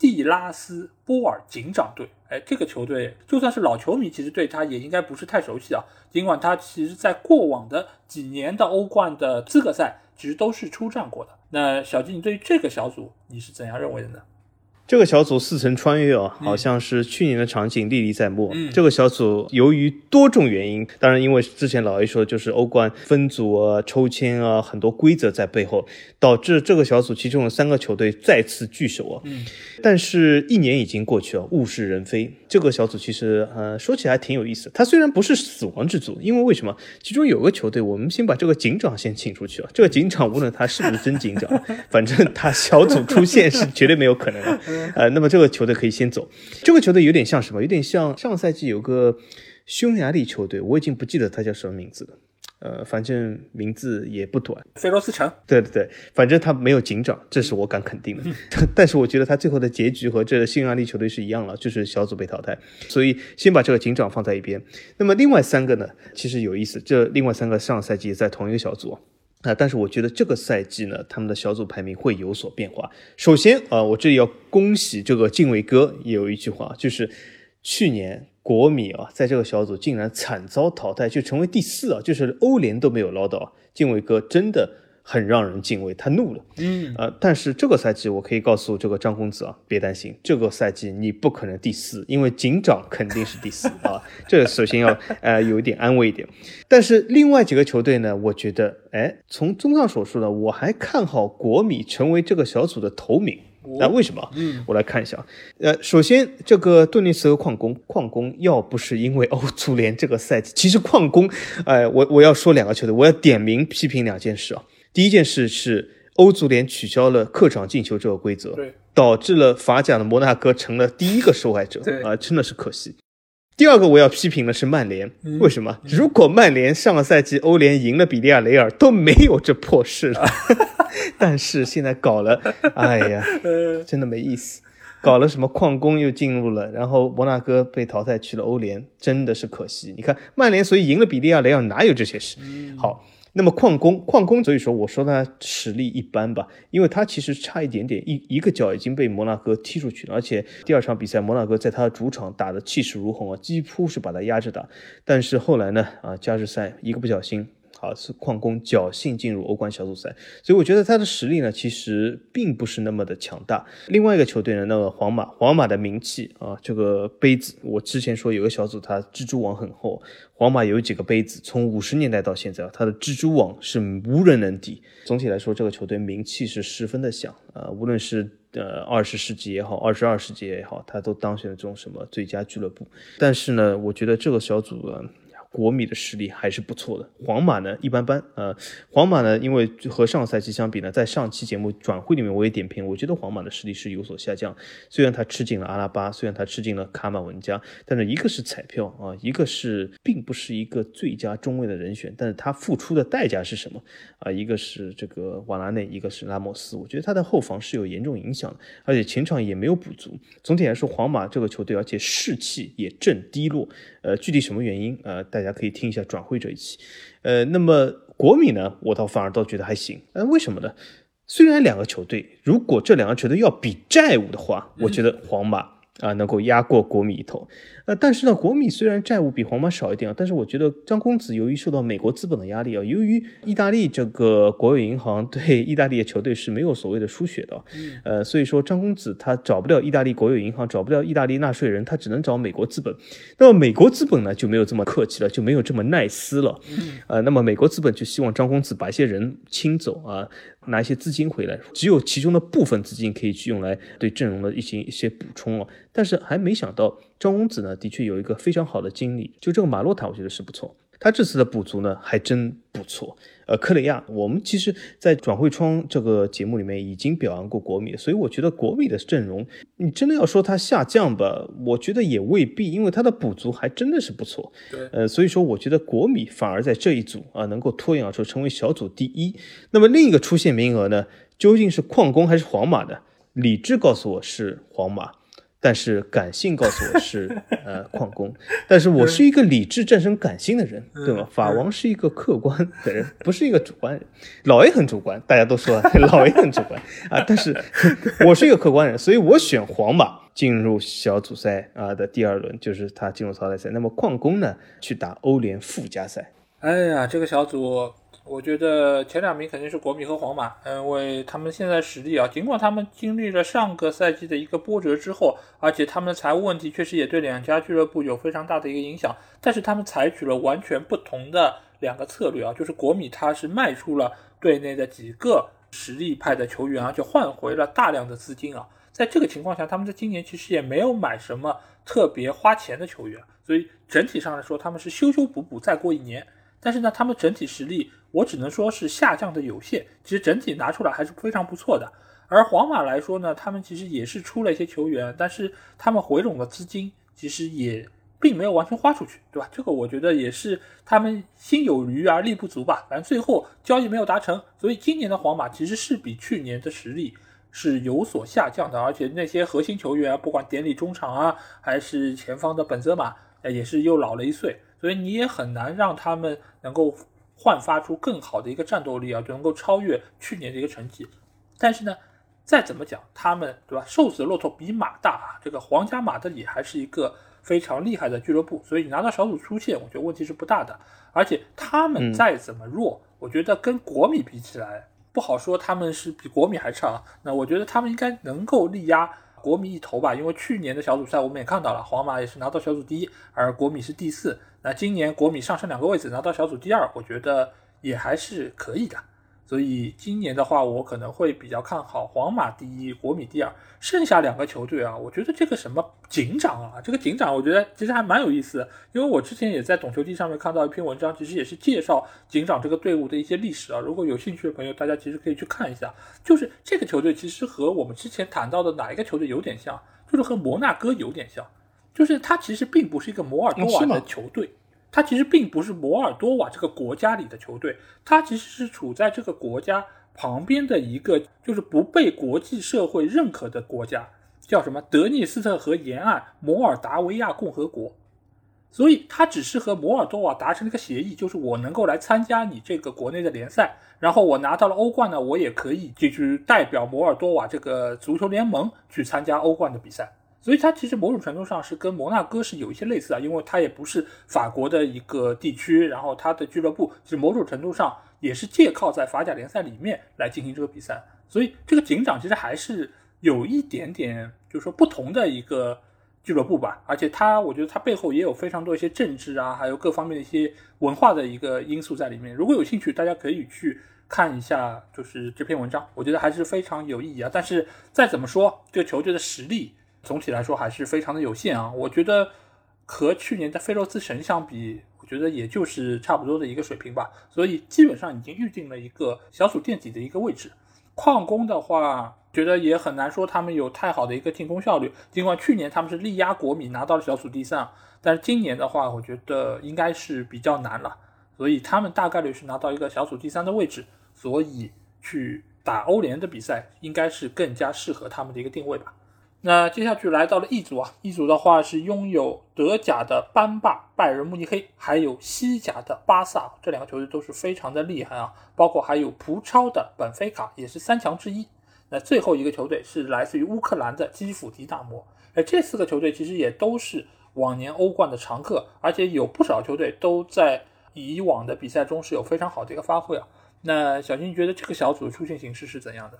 蒂拉斯波尔警长队，哎，这个球队就算是老球迷，其实对他也应该不是太熟悉啊。尽管他其实在过往的几年的欧冠的资格赛，其实都是出战过的。那小金，你对于这个小组你是怎样认为的呢？这个小组四层穿越啊，好像是去年的场景历历在目。这个小组由于多种原因，当然因为之前老 A 说就是欧冠分组啊、抽签啊，很多规则在背后，导致这个小组其中有三个球队再次聚首啊。嗯，但是一年已经过去了，物是人非。这个小组其实呃说起来挺有意思，它虽然不是死亡之组，因为为什么？其中有个球队，我们先把这个警长先请出去啊。这个警长无论他是不是真警长，反正他小组出现是绝对没有可能的。呃，那么这个球队可以先走。这个球队有点像什么？有点像上赛季有个匈牙利球队，我已经不记得他叫什么名字了。呃，反正名字也不短，菲罗斯城。对对对，反正他没有警长，这是我敢肯定的。但是我觉得他最后的结局和这匈牙利球队是一样了，就是小组被淘汰。所以先把这个警长放在一边。那么另外三个呢？其实有意思，这另外三个上赛季在同一个小组。啊，但是我觉得这个赛季呢，他们的小组排名会有所变化。首先啊，我这里要恭喜这个敬畏哥，也有一句话就是，去年国米啊，在这个小组竟然惨遭淘汰，就成为第四啊，就是欧联都没有捞到。敬畏哥真的。很让人敬畏，他怒了，嗯，呃，但是这个赛季我可以告诉这个张公子啊，别担心，这个赛季你不可能第四，因为警长肯定是第四 啊，这首先要呃有一点安慰一点。但是另外几个球队呢，我觉得，哎，从综上所述呢，我还看好国米成为这个小组的头名。那为什么？嗯，我来看一下，呃，首先这个顿涅茨克矿工，矿工要不是因为欧足联这个赛季，其实矿工，哎，我我要说两个球队，我要点名批评两件事啊。第一件事是欧足联取消了客场进球这个规则，导致了法甲的摩纳哥成了第一个受害者，对啊，真的是可惜。第二个我要批评的是曼联，为什么？如果曼联上个赛季欧联赢了比利亚雷尔都没有这破事了，但是现在搞了，哎呀，真的没意思，搞了什么矿工又进入了，然后摩纳哥被淘汰去了欧联，真的是可惜。你看曼联所以赢了比利亚雷尔哪有这些事？好。那么矿工，矿工，所以说我说他实力一般吧，因为他其实差一点点，一一个脚已经被摩纳哥踢出去了，而且第二场比赛摩纳哥在他的主场打得气势如虹啊，几乎是把他压着打。但是后来呢，啊，加时赛一个不小心，啊，是矿工侥幸进入欧冠小组赛，所以我觉得他的实力呢，其实并不是那么的强大。另外一个球队呢，那个皇马，皇马的名气啊，这个杯子，我之前说有个小组它蜘蛛网很厚，皇马有几个杯子，从五十年代到现在，它的蜘蛛网是无人能敌。总体来说，这个球队名气是十分的响啊，无论是呃二十世纪也好，二十二世纪也好，他都当选了这种什么最佳俱乐部。但是呢，我觉得这个小组呢。国米的实力还是不错的，皇马呢一般般。呃，皇马呢，因为和上个赛季相比呢，在上期节目转会里面我也点评，我觉得皇马的实力是有所下降。虽然他吃进了阿拉巴，虽然他吃进了卡马文加，但是一个是彩票啊，一个是并不是一个最佳中卫的人选。但是他付出的代价是什么啊？一个是这个瓦拉内，一个是拉莫斯，我觉得他的后防是有严重影响的，而且前场也没有补足。总体来说，皇马这个球队，而且士气也正低落。呃，具体什么原因？呃，大大家可以听一下转会这一期。呃，那么国米呢，我倒反而倒觉得还行。呃，为什么呢？虽然两个球队，如果这两个球队要比债务的话，我觉得皇马。啊，能够压过国米一头，呃，但是呢，国米虽然债务比皇马少一点啊，但是我觉得张公子由于受到美国资本的压力啊，由于意大利这个国有银行对意大利的球队是没有所谓的输血的，呃，所以说张公子他找不了意大利国有银行，找不了意大利纳税人，他只能找美国资本。那么美国资本呢就没有这么客气了，就没有这么耐撕了，呃，那么美国资本就希望张公子把一些人清走啊。拿一些资金回来，只有其中的部分资金可以去用来对阵容的一些一些补充哦。但是还没想到张公子呢，的确有一个非常好的经历，就这个马洛塔，我觉得是不错。他这次的补足呢，还真不错。呃，克雷亚，我们其实，在转会窗这个节目里面已经表扬过国米，所以我觉得国米的阵容，你真的要说它下降吧，我觉得也未必，因为它的补足还真的是不错。对，呃，所以说我觉得国米反而在这一组啊，能够脱颖而出，成为小组第一。那么另一个出线名额呢，究竟是矿工还是皇马的？理智告诉我是皇马。但是感性告诉我是 呃矿工，但是我是一个理智战胜感性的人，对吗？法王是一个客观的人，不是一个主观人。老 A 很主观，大家都说 老 A 很主观啊，但是 我是一个客观人，所以我选皇马进入小组赛啊的第二轮，就是他进入淘汰赛。那么矿工呢，去打欧联附加赛。哎呀，这个小组。我觉得前两名肯定是国米和皇马，因为他们现在实力啊，尽管他们经历了上个赛季的一个波折之后，而且他们的财务问题确实也对两家俱乐部有非常大的一个影响，但是他们采取了完全不同的两个策略啊，就是国米他是卖出了队内的几个实力派的球员，而且换回了大量的资金啊，在这个情况下，他们在今年其实也没有买什么特别花钱的球员，所以整体上来说，他们是修修补补再过一年。但是呢，他们整体实力我只能说是下降的有限，其实整体拿出来还是非常不错的。而皇马来说呢，他们其实也是出了一些球员，但是他们回笼的资金其实也并没有完全花出去，对吧？这个我觉得也是他们心有余而力不足吧。反正最后交易没有达成，所以今年的皇马其实是比去年的实力是有所下降的，而且那些核心球员，不管典礼中场啊，还是前方的本泽马，也是又老了一岁。所以你也很难让他们能够焕发出更好的一个战斗力啊，就能够超越去年的一个成绩。但是呢，再怎么讲，他们对吧？瘦死的骆驼比马大啊！这个皇家马德里还是一个非常厉害的俱乐部，所以你拿到小组出线，我觉得问题是不大的。而且他们再怎么弱，我觉得跟国米比起来，不好说他们是比国米还差。那我觉得他们应该能够力压。国米一头吧，因为去年的小组赛我们也看到了，皇马也是拿到小组第一，而国米是第四。那今年国米上升两个位置，拿到小组第二，我觉得也还是可以的。所以今年的话，我可能会比较看好皇马第一，国米第二。剩下两个球队啊，我觉得这个什么警长啊，这个警长，我觉得其实还蛮有意思的。因为我之前也在懂球帝上面看到一篇文章，其实也是介绍警长这个队伍的一些历史啊。如果有兴趣的朋友，大家其实可以去看一下。就是这个球队其实和我们之前谈到的哪一个球队有点像，就是和摩纳哥有点像，就是它其实并不是一个摩尔多瓦的球队。它其实并不是摩尔多瓦这个国家里的球队，它其实是处在这个国家旁边的一个，就是不被国际社会认可的国家，叫什么德涅斯特河沿岸摩尔达维亚共和国。所以它只是和摩尔多瓦达成了一个协议，就是我能够来参加你这个国内的联赛，然后我拿到了欧冠呢，我也可以继续代表摩尔多瓦这个足球联盟去参加欧冠的比赛。所以它其实某种程度上是跟摩纳哥是有一些类似啊，因为它也不是法国的一个地区，然后它的俱乐部其实某种程度上也是借靠在法甲联赛里面来进行这个比赛，所以这个警长其实还是有一点点，就是说不同的一个俱乐部吧，而且它我觉得它背后也有非常多一些政治啊，还有各方面的一些文化的一个因素在里面。如果有兴趣，大家可以去看一下，就是这篇文章，我觉得还是非常有意义啊。但是再怎么说，这个球队的实力。总体来说还是非常的有限啊，我觉得和去年的菲洛斯神相比，我觉得也就是差不多的一个水平吧。所以基本上已经预定了一个小组垫底的一个位置。矿工的话，觉得也很难说他们有太好的一个进攻效率。尽管去年他们是力压国米拿到了小组第三，但是今年的话，我觉得应该是比较难了。所以他们大概率是拿到一个小组第三的位置，所以去打欧联的比赛应该是更加适合他们的一个定位吧。那接下去来到了 E 组啊，E 组的话是拥有德甲的班霸拜仁慕尼黑，还有西甲的巴萨，这两个球队都是非常的厉害啊，包括还有葡超的本菲卡也是三强之一。那最后一个球队是来自于乌克兰的基辅迪纳摩，哎，这四个球队其实也都是往年欧冠的常客，而且有不少球队都在以往的比赛中是有非常好的一个发挥啊。那小金觉得这个小组的出现形式是怎样的？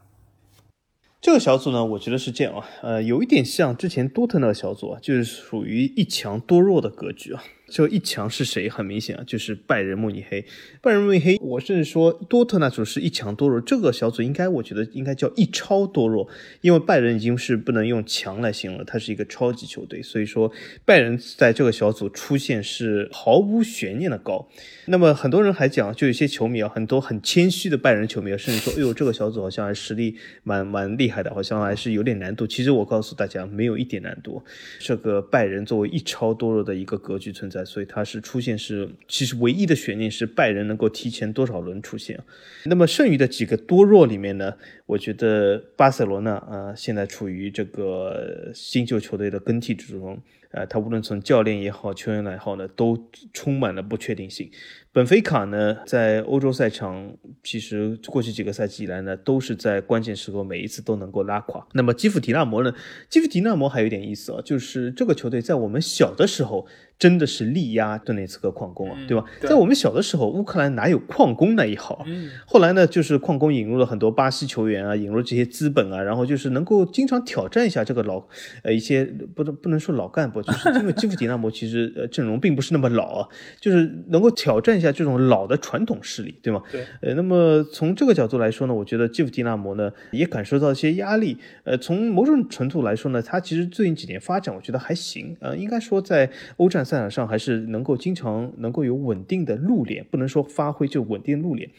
这个小组呢，我觉得是这样啊，呃，有一点像之前多特那个小组啊，就是属于一强多弱的格局啊。就一强是谁？很明显啊，就是拜仁慕尼黑。拜仁慕尼黑，我甚至说多特那组是一强多弱，这个小组应该我觉得应该叫一超多弱，因为拜仁已经是不能用强来形容了，它是一个超级球队，所以说拜仁在这个小组出现是毫无悬念的高。那么很多人还讲，就有些球迷啊，很多很谦虚的拜仁球迷啊，甚至说，哎呦，这个小组好像还实力蛮蛮厉害的，好像还是有点难度。其实我告诉大家，没有一点难度。这个拜仁作为一超多弱的一个格局存在。所以它是出现是，其实唯一的悬念是拜仁能够提前多少轮出现。那么剩余的几个多弱里面呢，我觉得巴塞罗那啊，现在处于这个新旧球队的更替之中，呃，他无论从教练也好，球员来好呢，都充满了不确定性。本菲卡呢，在欧洲赛场，其实过去几个赛季以来呢，都是在关键时刻每一次都能够拉垮。那么基辅迪纳摩呢？基辅迪纳摩还有点意思啊，就是这个球队在我们小的时候。真的是力压顿涅茨克矿工啊，对吧？在我们小的时候，乌克兰哪有矿工那一号？后来呢，就是矿工引入了很多巴西球员啊，引入这些资本啊，然后就是能够经常挑战一下这个老呃一些不能不能说老干部，就是因为基辅迪纳摩其实呃阵容并不是那么老啊，就是能够挑战一下这种老的传统势力，对吗？对。呃，那么从这个角度来说呢，我觉得基辅迪纳摩呢也感受到一些压力。呃，从某种程度来说呢，他其实最近几年发展我觉得还行。呃，应该说在欧战。赛场上还是能够经常能够有稳定的露脸，不能说发挥就稳定露脸。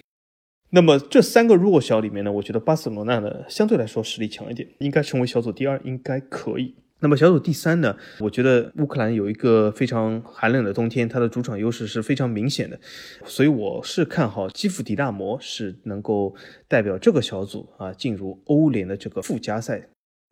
那么这三个弱小里面呢，我觉得巴塞罗那呢相对来说实力强一点，应该成为小组第二，应该可以。那么小组第三呢，我觉得乌克兰有一个非常寒冷的冬天，它的主场优势是非常明显的，所以我是看好基辅迪纳摩是能够代表这个小组啊进入欧联的这个附加赛。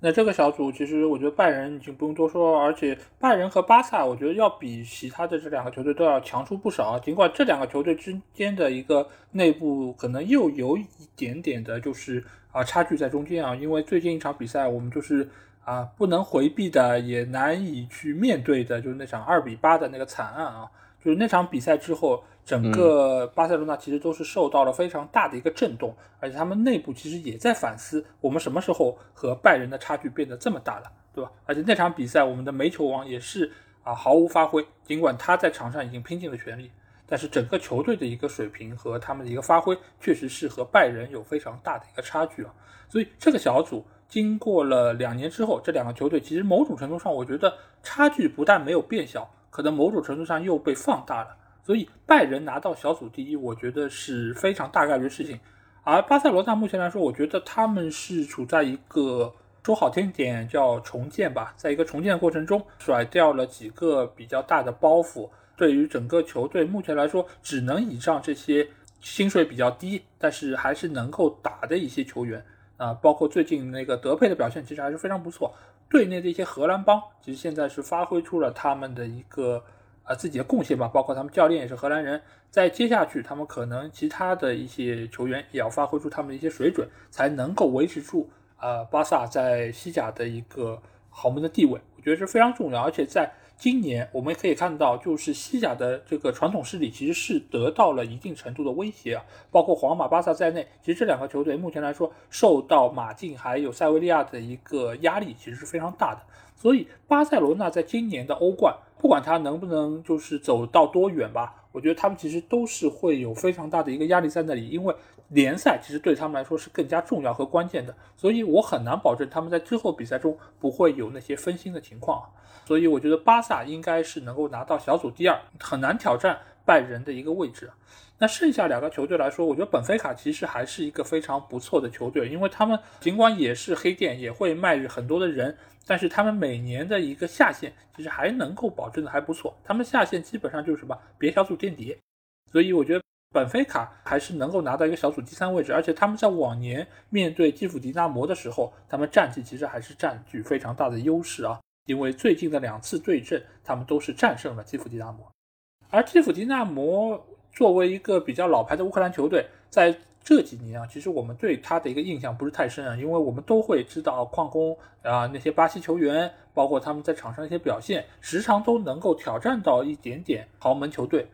那这个小组其实我觉得拜仁已经不用多说，而且拜仁和巴萨，我觉得要比其他的这两个球队都要强出不少。尽管这两个球队之间的一个内部可能又有一点点的，就是啊差距在中间啊。因为最近一场比赛，我们就是啊不能回避的，也难以去面对的，就是那场二比八的那个惨案啊。就是那场比赛之后，整个巴塞罗那其实都是受到了非常大的一个震动，而且他们内部其实也在反思，我们什么时候和拜仁的差距变得这么大了，对吧？而且那场比赛，我们的煤球王也是啊毫无发挥，尽管他在场上已经拼尽了全力，但是整个球队的一个水平和他们的一个发挥，确实是和拜仁有非常大的一个差距啊。所以这个小组经过了两年之后，这两个球队其实某种程度上，我觉得差距不但没有变小。可能某种程度上又被放大了，所以拜仁拿到小组第一，我觉得是非常大概率的事情。而巴塞罗那目前来说，我觉得他们是处在一个说好听点叫重建吧，在一个重建的过程中，甩掉了几个比较大的包袱。对于整个球队目前来说，只能倚仗这些薪水比较低，但是还是能够打的一些球员啊，包括最近那个德佩的表现，其实还是非常不错。队内的一些荷兰帮，其实现在是发挥出了他们的一个啊自己的贡献吧，包括他们教练也是荷兰人。在接下去，他们可能其他的一些球员也要发挥出他们的一些水准，才能够维持住啊巴萨在西甲的一个豪门的地位。我觉得是非常重要。而且在今年我们可以看到，就是西甲的这个传统势力其实是得到了一定程度的威胁啊，包括皇马、巴萨在内，其实这两个球队目前来说受到马竞还有塞维利亚的一个压力，其实是非常大的。所以巴塞罗那在今年的欧冠，不管他能不能就是走到多远吧，我觉得他们其实都是会有非常大的一个压力在那里，因为联赛其实对他们来说是更加重要和关键的，所以我很难保证他们在之后比赛中不会有那些分心的情况。所以我觉得巴萨应该是能够拿到小组第二，很难挑战拜仁的一个位置。那剩下两个球队来说，我觉得本菲卡其实还是一个非常不错的球队，因为他们尽管也是黑店，也会卖很多的人，但是他们每年的一个下限其实还能够保证的还不错。他们下限基本上就是什么别小组垫底，所以我觉得本菲卡还是能够拿到一个小组第三位置。而且他们在往年面对基辅迪纳摩的时候，他们战绩其实还是占据非常大的优势啊，因为最近的两次对阵，他们都是战胜了基辅迪纳摩，而基辅迪纳摩。作为一个比较老牌的乌克兰球队，在这几年啊，其实我们对他的一个印象不是太深啊，因为我们都会知道矿工啊那些巴西球员，包括他们在场上一些表现，时常都能够挑战到一点点豪门球队。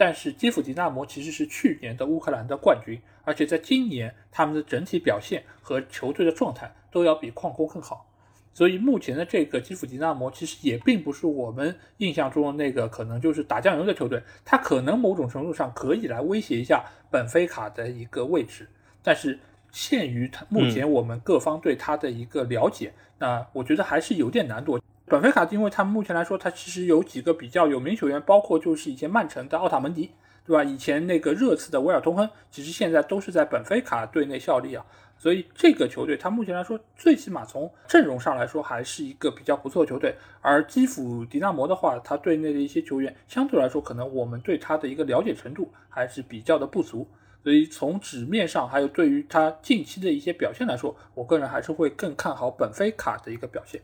但是基辅迪纳摩其实是去年的乌克兰的冠军，而且在今年他们的整体表现和球队的状态都要比矿工更好。所以目前的这个基辅迪纳摩其实也并不是我们印象中的那个可能就是打酱油的球队，他可能某种程度上可以来威胁一下本菲卡的一个位置，但是限于他目前我们各方对他的一个了解，那我觉得还是有点难度。本菲卡因为它目前来说，它其实有几个比较有名球员，包括就是以前曼城的奥塔门迪，对吧？以前那个热刺的维尔通亨，其实现在都是在本菲卡队内效力啊。所以这个球队，它目前来说，最起码从阵容上来说，还是一个比较不错的球队。而基辅迪纳摩的话，他队内的一些球员，相对来说，可能我们对他的一个了解程度还是比较的不足。所以从纸面上，还有对于他近期的一些表现来说，我个人还是会更看好本菲卡的一个表现。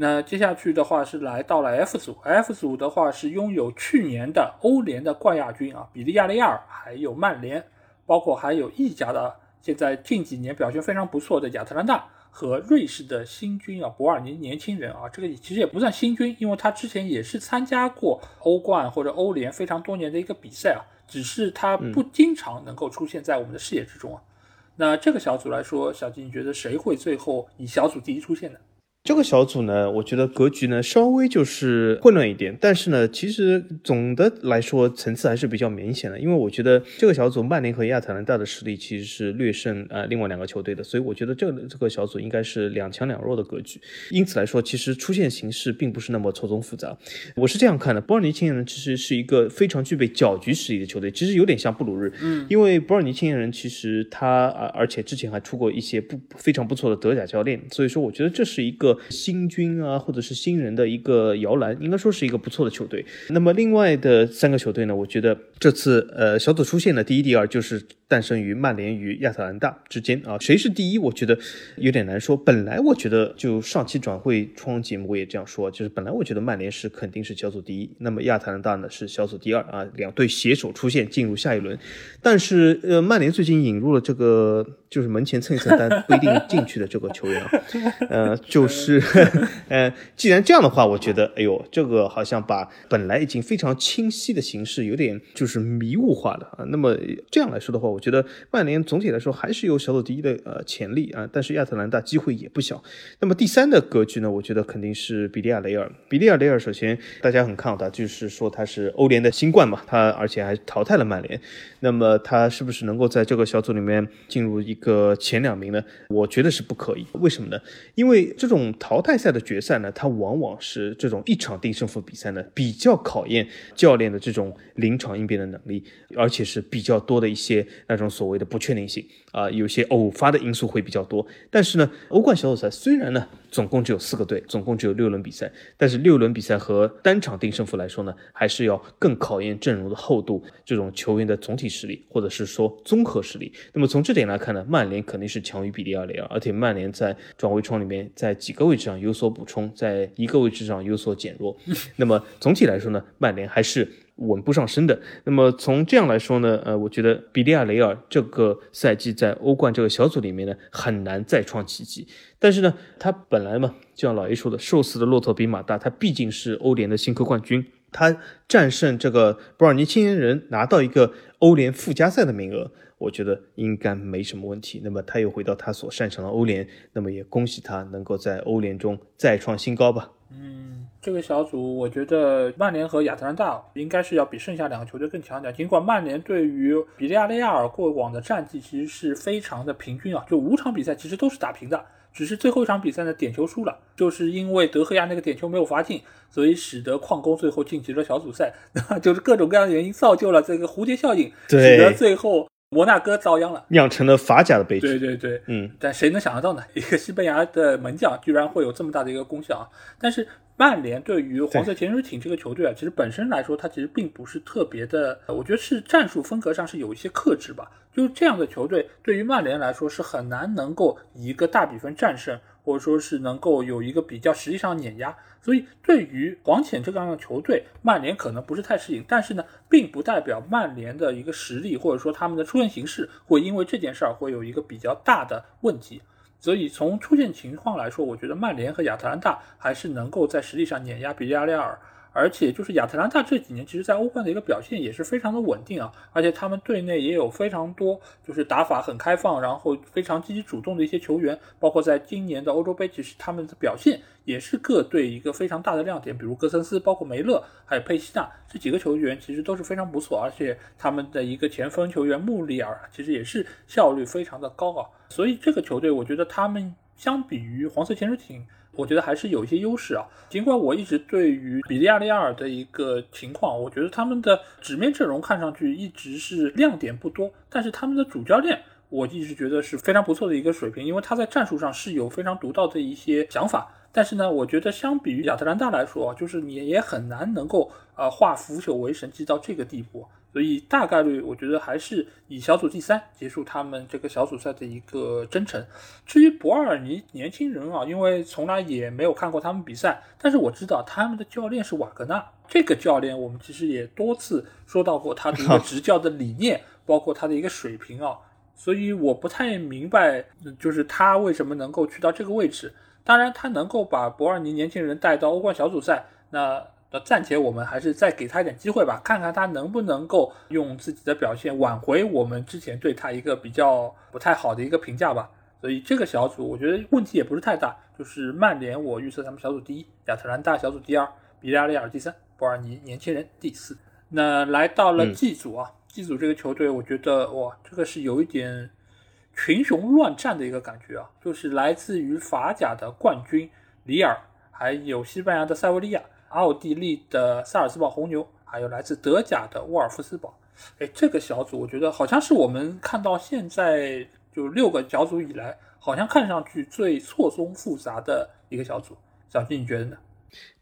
那接下去的话是来到了 F 组，F 组的话是拥有去年的欧联的冠亚军啊，比利亚雷亚尔，还有曼联，包括还有意甲的。现在近几年表现非常不错的亚特兰大和瑞士的新军啊，博尔尼年轻人啊，这个其实也不算新军，因为他之前也是参加过欧冠或者欧联非常多年的一个比赛啊，只是他不经常能够出现在我们的视野之中啊。那这个小组来说，小金你觉得谁会最后以小组第一出现呢？这个小组呢，我觉得格局呢稍微就是混乱一点，但是呢，其实总的来说层次还是比较明显的。因为我觉得这个小组曼联和亚特兰大的实力其实是略胜呃另外两个球队的，所以我觉得这个这个小组应该是两强两弱的格局。因此来说，其实出现形势并不是那么错综复杂。我是这样看的：博尔尼青年人其实是一个非常具备搅局实力的球队，其实有点像布鲁日。嗯，因为博尔尼青年人其实他啊，而且之前还出过一些不非常不错的德甲教练，所以说我觉得这是一个。新军啊，或者是新人的一个摇篮，应该说是一个不错的球队。那么另外的三个球队呢，我觉得这次呃小组出线的第一、第二就是诞生于曼联与亚特兰大之间啊，谁是第一？我觉得有点难说。本来我觉得就上期转会窗节目我也这样说，就是本来我觉得曼联是肯定是小组第一，那么亚特兰大呢是小组第二啊，两队携手出现进入下一轮。但是呃，曼联最近引入了这个。就是门前蹭一蹭单不一定进去的这个球员啊，呃，就是，呃，既然这样的话，我觉得，哎呦，这个好像把本来已经非常清晰的形式有点就是迷雾化了啊。那么这样来说的话，我我觉得曼联总体来说还是有小组第一的呃潜力啊，但是亚特兰大机会也不小。那么第三的格局呢，我觉得肯定是比利亚雷尔。比利亚雷尔首先大家很看好他，就是说他是欧联的新冠嘛，他而且还淘汰了曼联。那么他是不是能够在这个小组里面进入一个前两名呢？我觉得是不可以。为什么呢？因为这种淘汰赛的决赛呢，它往往是这种一场定胜负比赛呢，比较考验教练的这种临场应变的能力，而且是比较多的一些那种所谓的不确定性啊，有些偶发的因素会比较多。但是呢，欧冠小组赛虽然呢。总共只有四个队，总共只有六轮比赛。但是六轮比赛和单场定胜负来说呢，还是要更考验阵容的厚度，这种球员的总体实力，或者是说综合实力。那么从这点来看呢，曼联肯定是强于比利亚雷尔，而且曼联在转会窗里面在几个位置上有所补充，在一个位置上有所减弱。那么总体来说呢，曼联还是。稳步上升的。那么从这样来说呢，呃，我觉得比利亚雷尔这个赛季在欧冠这个小组里面呢，很难再创奇迹。但是呢，他本来嘛，就像老 A 说的，瘦死的骆驼比马大，他毕竟是欧联的新科冠军，他战胜这个博尔尼青年人，拿到一个欧联附加赛的名额。我觉得应该没什么问题。那么他又回到他所擅长的欧联，那么也恭喜他能够在欧联中再创新高吧。嗯，这个小组我觉得曼联和亚特兰大应该是要比剩下两个球队更强一点。尽管曼联对于比利亚雷亚尔过往的战绩其实是非常的平均啊，就五场比赛其实都是打平的，只是最后一场比赛呢点球输了，就是因为德赫亚那个点球没有罚进，所以使得矿工最后晋级了小组赛，那就是各种各样的原因造就了这个蝴蝶效应，使得最后。摩纳哥遭殃了，酿成了法甲的悲剧。对对对，嗯，但谁能想得到呢？一个西班牙的门将居然会有这么大的一个功效啊！但是曼联对于黄色潜水艇这个球队啊，其实本身来说，它其实并不是特别的，我觉得是战术风格上是有一些克制吧。就是这样的球队，对于曼联来说是很难能够以一个大比分战胜，或者说是能够有一个比较实际上碾压。所以，对于黄潜这样的球队，曼联可能不是太适应。但是呢，并不代表曼联的一个实力，或者说他们的出现形式，会因为这件事儿会有一个比较大的问题。所以，从出现情况来说，我觉得曼联和亚特兰大还是能够在实力上碾压比利亚雷尔。而且就是亚特兰大这几年，其实在欧冠的一个表现也是非常的稳定啊，而且他们队内也有非常多就是打法很开放，然后非常积极主动的一些球员，包括在今年的欧洲杯，其实他们的表现也是各队一个非常大的亮点，比如戈森斯，包括梅勒，还有佩西纳这几个球员其实都是非常不错，而且他们的一个前锋球员穆里尔其实也是效率非常的高啊，所以这个球队我觉得他们相比于黄色潜水艇。我觉得还是有一些优势啊。尽管我一直对于比利亚雷亚尔的一个情况，我觉得他们的纸面阵容看上去一直是亮点不多，但是他们的主教练，我一直觉得是非常不错的一个水平，因为他在战术上是有非常独到的一些想法。但是呢，我觉得相比于亚特兰大来说，就是你也很难能够呃化腐朽为神奇到这个地步。所以大概率，我觉得还是以小组第三结束他们这个小组赛的一个征程。至于博尔尼年轻人啊，因为从来也没有看过他们比赛，但是我知道他们的教练是瓦格纳。这个教练我们其实也多次说到过他的一个执教的理念，包括他的一个水平啊。所以我不太明白，就是他为什么能够去到这个位置。当然，他能够把博尔尼年轻人带到欧冠小组赛，那。那暂且我们还是再给他一点机会吧，看看他能不能够用自己的表现挽回我们之前对他一个比较不太好的一个评价吧。所以这个小组我觉得问题也不是太大，就是曼联我预测他们小组第一，亚特兰大小组第二，比利亚雷尔第三，博尔尼年轻人第四。那来到了 G 组啊，G 组这个球队我觉得哇，这个是有一点群雄乱战的一个感觉啊，就是来自于法甲的冠军里尔，还有西班牙的塞维利亚。奥地利的萨尔斯堡红牛，还有来自德甲的沃尔夫斯堡，哎，这个小组我觉得好像是我们看到现在就六个小组以来，好像看上去最错综复杂的一个小组。小金，你觉得呢？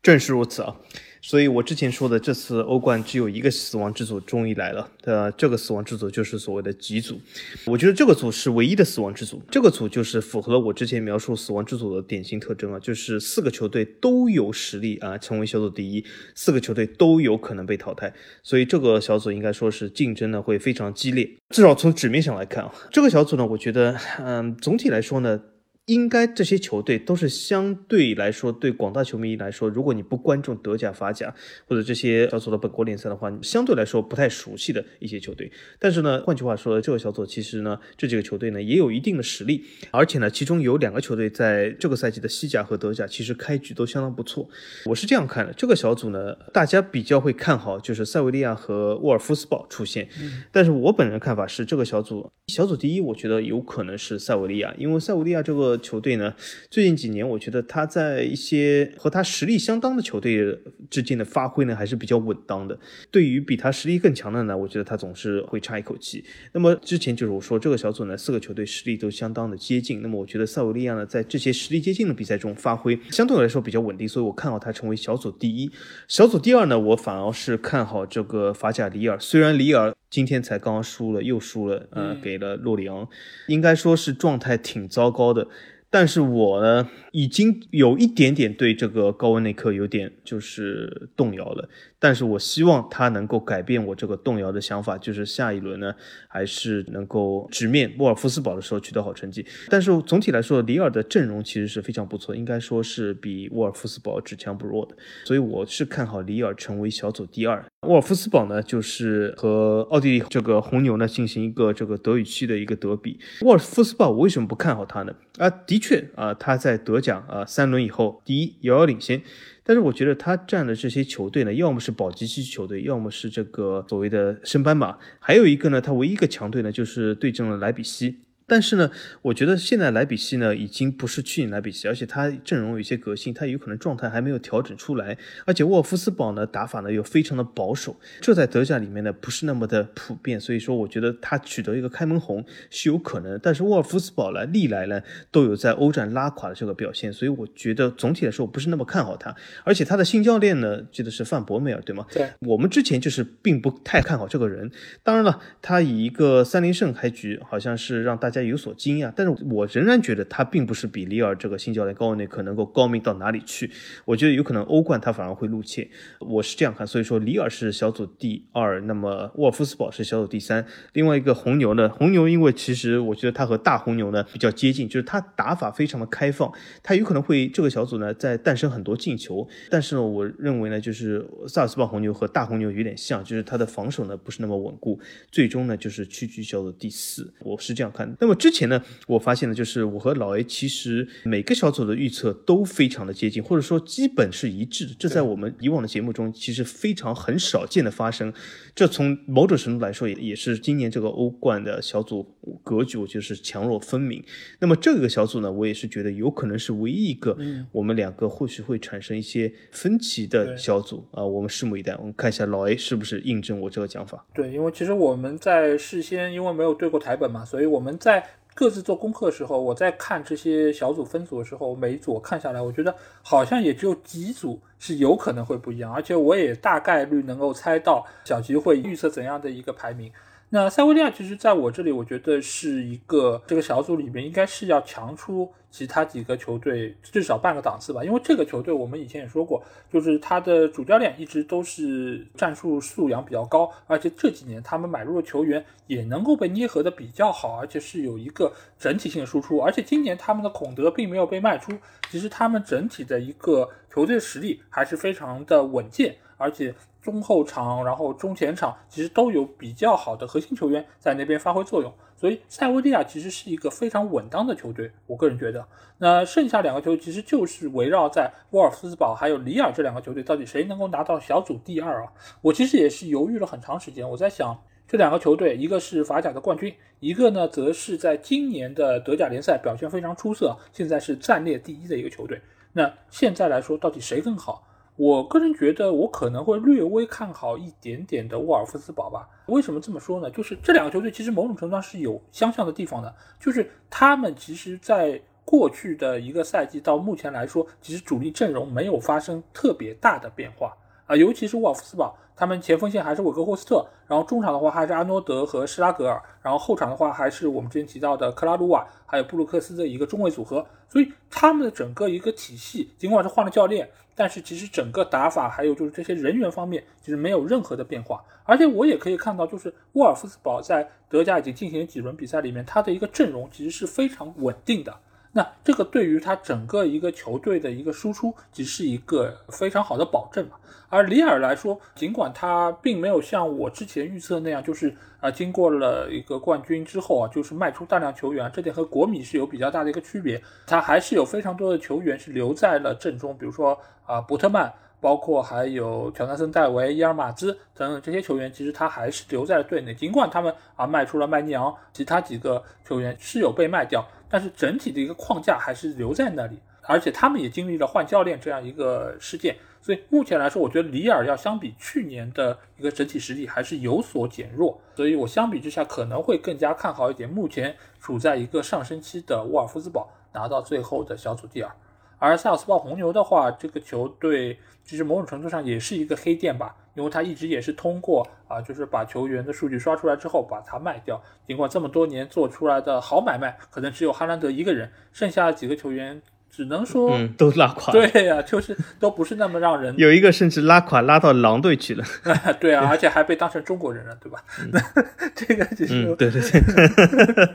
正是如此啊。所以，我之前说的这次欧冠只有一个死亡之组终于来了。呃，这个死亡之组就是所谓的极组。我觉得这个组是唯一的死亡之组。这个组就是符合了我之前描述死亡之组的典型特征啊，就是四个球队都有实力啊，成为小组第一，四个球队都有可能被淘汰。所以这个小组应该说是竞争呢会非常激烈。至少从纸面上来看啊，这个小组呢，我觉得，嗯，总体来说呢。应该这些球队都是相对来说，对广大球迷来说，如果你不关注德甲、法甲或者这些小组的本国联赛的话，相对来说不太熟悉的一些球队。但是呢，换句话说，这个小组其实呢，这几个球队呢也有一定的实力，而且呢，其中有两个球队在这个赛季的西甲和德甲其实开局都相当不错。我是这样看的，这个小组呢，大家比较会看好就是塞维利亚和沃尔夫斯堡出现。但是我本人看法是，这个小组小组第一，我觉得有可能是塞维利亚，因为塞维利亚这个。球队呢，最近几年我觉得他在一些和他实力相当的球队之间的发挥呢，还是比较稳当的。对于比他实力更强的呢，我觉得他总是会差一口气。那么之前就是我说这个小组呢，四个球队实力都相当的接近。那么我觉得塞维利亚呢，在这些实力接近的比赛中发挥相对来说比较稳定，所以我看好他成为小组第一。小组第二呢，我反而是看好这个法甲里尔。虽然里尔 今天才刚刚输了，又输了，呃，给了洛里昂，应该说是状态挺糟糕的。但是我呢，已经有一点点对这个高温内克有点就是动摇了。但是我希望他能够改变我这个动摇的想法，就是下一轮呢，还是能够直面沃尔夫斯堡的时候取得好成绩。但是总体来说，里尔的阵容其实是非常不错，应该说是比沃尔夫斯堡只强不弱的。所以我是看好里尔成为小组第二。沃尔夫斯堡呢，就是和奥地利这个红牛呢进行一个这个德语区的一个德比。沃尔夫斯堡我为什么不看好他呢？啊，的确啊，他在德甲啊三轮以后第一遥遥领先。但是我觉得他站的这些球队呢，要么是保级区球队，要么是这个所谓的升班马，还有一个呢，他唯一一个强队呢，就是对阵了莱比锡。但是呢，我觉得现在莱比锡呢已经不是去年莱比锡，而且他阵容有一些革新，他有可能状态还没有调整出来。而且沃尔夫斯堡呢打法呢又非常的保守，这在德甲里面呢不是那么的普遍，所以说我觉得他取得一个开门红是有可能。但是沃尔夫斯堡呢历来呢都有在欧战拉垮的这个表现，所以我觉得总体来说我不是那么看好他。而且他的新教练呢记得是范博梅尔对吗？对，我们之前就是并不太看好这个人。当然了，他以一个三连胜开局，好像是让大家。在有所惊讶，但是我仍然觉得他并不是比里尔这个新教练高内克能够高明到哪里去。我觉得有可能欧冠他反而会露怯，我是这样看。所以说里尔是小组第二，那么沃尔夫斯堡是小组第三。另外一个红牛呢，红牛因为其实我觉得他和大红牛呢比较接近，就是他打法非常的开放，他有可能会这个小组呢在诞生很多进球。但是呢，我认为呢就是萨尔斯堡红牛和大红牛有点像，就是他的防守呢不是那么稳固，最终呢就是屈居小组第四。我是这样看。那么之前呢，我发现呢，就是我和老 A 其实每个小组的预测都非常的接近，或者说基本是一致的。这在我们以往的节目中其实非常很少见的发生。这从某种程度来说，也也是今年这个欧冠的小组格局，我觉得是强弱分明。那么这个小组呢，我也是觉得有可能是唯一一个我们两个或许会产生一些分歧的小组啊。我们拭目以待，我们看一下老 A 是不是印证我这个讲法。对，因为其实我们在事先因为没有对过台本嘛，所以我们在。各自做功课的时候，我在看这些小组分组的时候，每一组我看下来，我觉得好像也只有几组是有可能会不一样，而且我也大概率能够猜到小吉会预测怎样的一个排名。那塞维利亚其实在我这里，我觉得是一个这个小组里面应该是要强出。其他几个球队至少半个档次吧，因为这个球队我们以前也说过，就是他的主教练一直都是战术素养比较高，而且这几年他们买入的球员也能够被捏合的比较好，而且是有一个整体性的输出。而且今年他们的孔德并没有被卖出，其实他们整体的一个球队实力还是非常的稳健，而且中后场然后中前场其实都有比较好的核心球员在那边发挥作用。所以塞维利亚其实是一个非常稳当的球队，我个人觉得。那剩下两个球队其实就是围绕在沃尔夫斯堡还有里尔这两个球队，到底谁能够拿到小组第二啊？我其实也是犹豫了很长时间。我在想，这两个球队，一个是法甲的冠军，一个呢则是在今年的德甲联赛表现非常出色，现在是暂列第一的一个球队。那现在来说，到底谁更好？我个人觉得，我可能会略微看好一点点的沃尔夫斯堡吧。为什么这么说呢？就是这两个球队其实某种程度上是有相像的地方的，就是他们其实在过去的一个赛季到目前来说，其实主力阵容没有发生特别大的变化啊，尤其是沃尔夫斯堡，他们前锋线还是韦格霍斯特，然后中场的话还是阿诺德和施拉格尔，然后后场的话还是我们之前提到的克拉鲁瓦还有布鲁克斯的一个中卫组合，所以他们的整个一个体系，尽管是换了教练。但是其实整个打法还有就是这些人员方面，其实没有任何的变化。而且我也可以看到，就是沃尔夫斯堡在德甲已经进行几轮比赛里面，他的一个阵容其实是非常稳定的。那这个对于他整个一个球队的一个输出，只是一个非常好的保证嘛。而里尔来说，尽管他并没有像我之前预测那样，就是啊，经过了一个冠军之后啊，就是卖出大量球员，这点和国米是有比较大的一个区别。他还是有非常多的球员是留在了阵中，比如说啊，伯特曼，包括还有乔纳森·戴维、伊尔马兹等等这些球员，其实他还是留在了队内。尽管他们啊卖出了麦尼昂，其他几个球员是有被卖掉，但是整体的一个框架还是留在那里。而且他们也经历了换教练这样一个事件。所以目前来说，我觉得里尔要相比去年的一个整体实力还是有所减弱，所以我相比之下可能会更加看好一点。目前处在一个上升期的沃尔夫斯堡拿到最后的小组第二。而塞尔斯堡红牛的话，这个球队其实某种程度上也是一个黑店吧，因为他一直也是通过啊，就是把球员的数据刷出来之后把它卖掉。尽管这么多年做出来的好买卖，可能只有哈兰德一个人，剩下的几个球员只能说嗯，都拉垮。对呀、就是都不是那么让人 有一个甚至拉垮拉到狼队去了。对啊，而且还被当成中国人了，对吧？那 这个就是、嗯，对对对，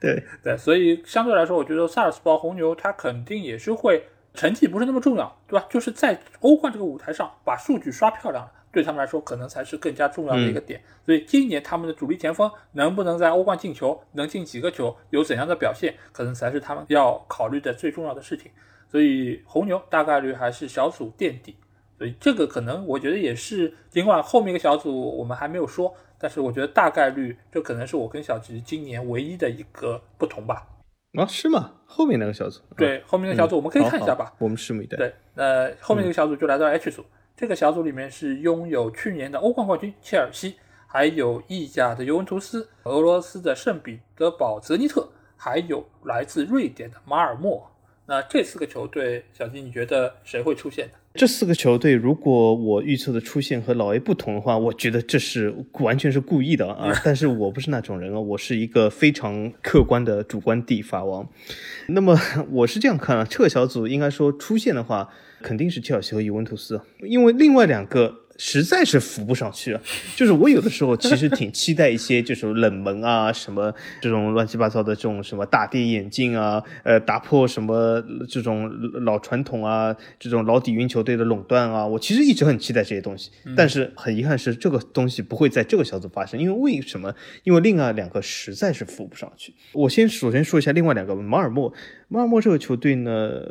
对，对，所以相对来说，我觉得萨尔斯堡红牛它肯定也是会成绩不是那么重要，对吧？就是在欧冠这个舞台上把数据刷漂亮了，对他们来说可能才是更加重要的一个点。所以今年他们的主力前锋能不能在欧冠进球，能进几个球，有怎样的表现，可能才是他们要考虑的最重要的事情。所以红牛大概率还是小组垫底。所以这个可能我觉得也是，尽管后面一个小组我们还没有说，但是我觉得大概率这可能是我跟小吉今年唯一的一个不同吧。啊，是吗？后面那个小组，对，后面那个小组我们可以看一下吧。我们拭目以待。对，那后面那个小组就来到 H 组，这个小组里面是拥有去年的欧冠冠军切尔西，还有意甲的尤文图斯、俄罗斯的圣彼得堡泽尼特，还有来自瑞典的马尔默。那这四个球队，小金你觉得谁会出现呢？这四个球队，如果我预测的出现和老 A 不同的话，我觉得这是完全是故意的啊！但是我不是那种人啊，我是一个非常客观的主观地法王。那么我是这样看啊，这个小组应该说出现的话，肯定是切尔西和尤文图斯，因为另外两个。实在是扶不上去啊！就是我有的时候其实挺期待一些就是冷门啊，什么这种乱七八糟的这种什么大跌眼镜啊，呃，打破什么这种老传统啊，这种老底蕴球队的垄断啊，我其实一直很期待这些东西。但是很遗憾是，这个东西不会在这个小组发生，因为为什么？因为另外两个实在是扶不上去。我先首先说一下另外两个马尔默，马尔默这个球队呢。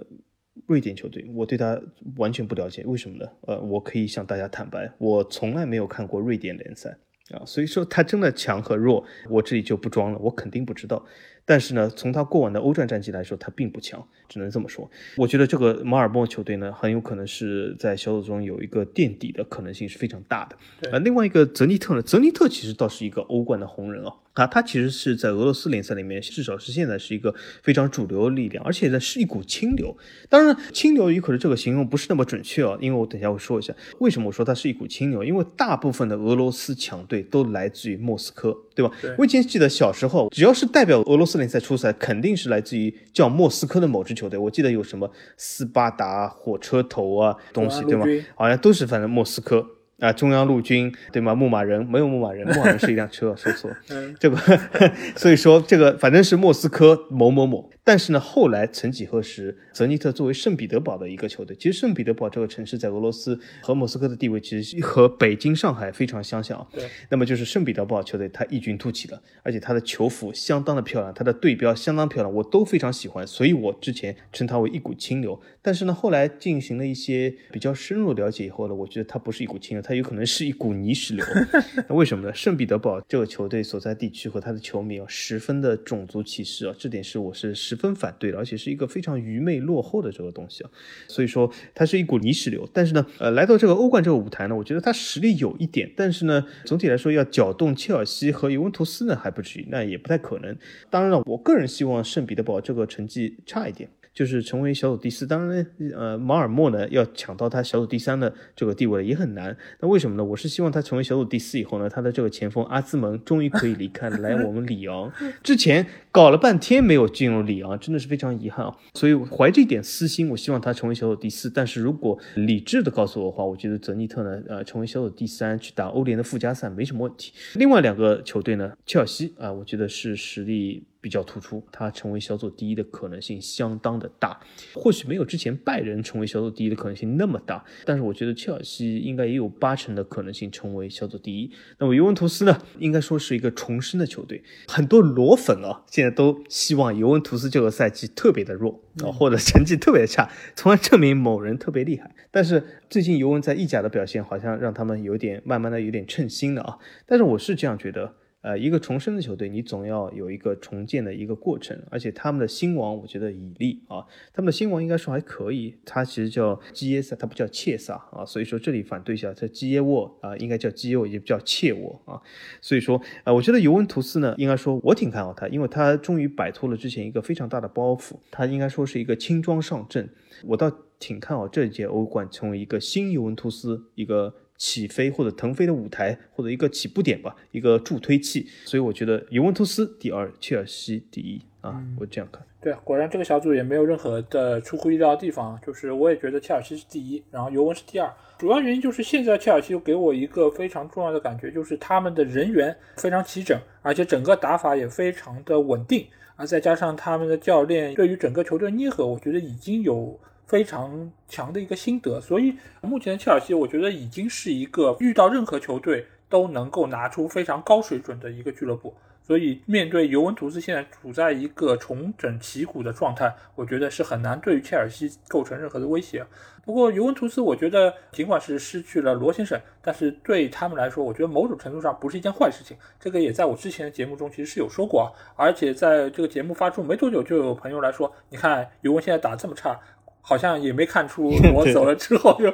瑞典球队，我对他完全不了解，为什么呢？呃，我可以向大家坦白，我从来没有看过瑞典联赛啊，所以说他真的强和弱，我这里就不装了，我肯定不知道。但是呢，从他过往的欧战战绩来说，他并不强，只能这么说。我觉得这个马尔默球队呢，很有可能是在小组中有一个垫底的可能性是非常大的。呃，另外一个泽尼特呢，泽尼特其实倒是一个欧冠的红人啊。啊，他其实是在俄罗斯联赛里面，至少是现在是一个非常主流的力量，而且呢是一股清流。当然，清流有可能这个形容不是那么准确啊，因为我等一下会说一下为什么我说它是一股清流，因为大部分的俄罗斯强队都来自于莫斯科，对吧？对我以前记得小时候，只要是代表俄罗斯联赛出赛，肯定是来自于叫莫斯科的某支球队。我记得有什么斯巴达、火车头啊东西，对吗？好像都是反正莫斯科。啊，中央陆军对吗？牧马人没有牧马人，牧马人是一辆车，说错了。嗯，这个，所以说这个反正是莫斯科某某某。但是呢，后来曾几何时，泽尼特作为圣彼得堡的一个球队，其实圣彼得堡这个城市在俄罗斯和莫斯科的地位其实和北京、上海非常相像啊。对，那么就是圣彼得堡球队，它异军突起了，而且它的球服相当的漂亮，它的队标相当漂亮，我都非常喜欢，所以我之前称它为一股清流。但是呢，后来进行了一些比较深入了解以后呢，我觉得它不是一股清流，它有可能是一股泥石流。那为什么呢？圣彼得堡这个球队所在地区和他的球迷啊，十分的种族歧视啊，这点是我是十分反对的，而且是一个非常愚昧落后的这个东西啊。所以说它是一股泥石流。但是呢，呃，来到这个欧冠这个舞台呢，我觉得它实力有一点，但是呢，总体来说要搅动切尔西和尤文图斯呢还不至于，那也不太可能。当然了，我个人希望圣彼得堡这个成绩差一点。就是成为小组第四，当然，呃，马尔默呢要抢到他小组第三的这个地位也很难。那为什么呢？我是希望他成为小组第四以后呢，他的这个前锋阿兹蒙终于可以离开来我们里昂。之前搞了半天没有进入里昂，真的是非常遗憾啊。所以怀着一点私心，我希望他成为小组第四。但是如果理智的告诉我的话，我觉得泽尼特呢，呃，成为小组第三去打欧联的附加赛没什么问题。另外两个球队呢，切尔西啊、我觉得是实力。比较突出，他成为小组第一的可能性相当的大，或许没有之前拜仁成为小组第一的可能性那么大，但是我觉得切尔西应该也有八成的可能性成为小组第一。那么尤文图斯呢，应该说是一个重生的球队，很多裸粉啊，现在都希望尤文图斯这个赛季特别的弱啊，或者成绩特别差，从而证明某人特别厉害。但是最近尤文在意甲的表现好像让他们有点慢慢的有点称心了啊，但是我是这样觉得。呃，一个重生的球队，你总要有一个重建的一个过程，而且他们的新王，我觉得以利啊，他们的新王应该说还可以，他其实叫基耶萨，他不叫切萨啊，所以说这里反对一下，他基耶沃啊，应该叫基耶沃，也不叫切沃啊，所以说呃，我觉得尤文图斯呢，应该说我挺看好他，因为他终于摆脱了之前一个非常大的包袱，他应该说是一个轻装上阵，我倒挺看好这届欧冠成为一个新尤文图斯一个。起飞或者腾飞的舞台，或者一个起步点吧，一个助推器。所以我觉得尤文图斯第二，切尔西第一啊，我这样看。对，果然这个小组也没有任何的出乎意料的地方。就是我也觉得切尔西是第一，然后尤文是第二。主要原因就是现在切尔西给我一个非常重要的感觉，就是他们的人员非常齐整，而且整个打法也非常的稳定，啊再加上他们的教练对于整个球队捏合，我觉得已经有。非常强的一个心得，所以目前切尔西，我觉得已经是一个遇到任何球队都能够拿出非常高水准的一个俱乐部。所以面对尤文图斯现在处在一个重整旗鼓的状态，我觉得是很难对于切尔西构成任何的威胁。不过尤文图斯，我觉得尽管是失去了罗先生，但是对他们来说，我觉得某种程度上不是一件坏事情。这个也在我之前的节目中其实是有说过啊。而且在这个节目发出没多久，就有朋友来说，你看尤文现在打这么差。好像也没看出 我走了之后就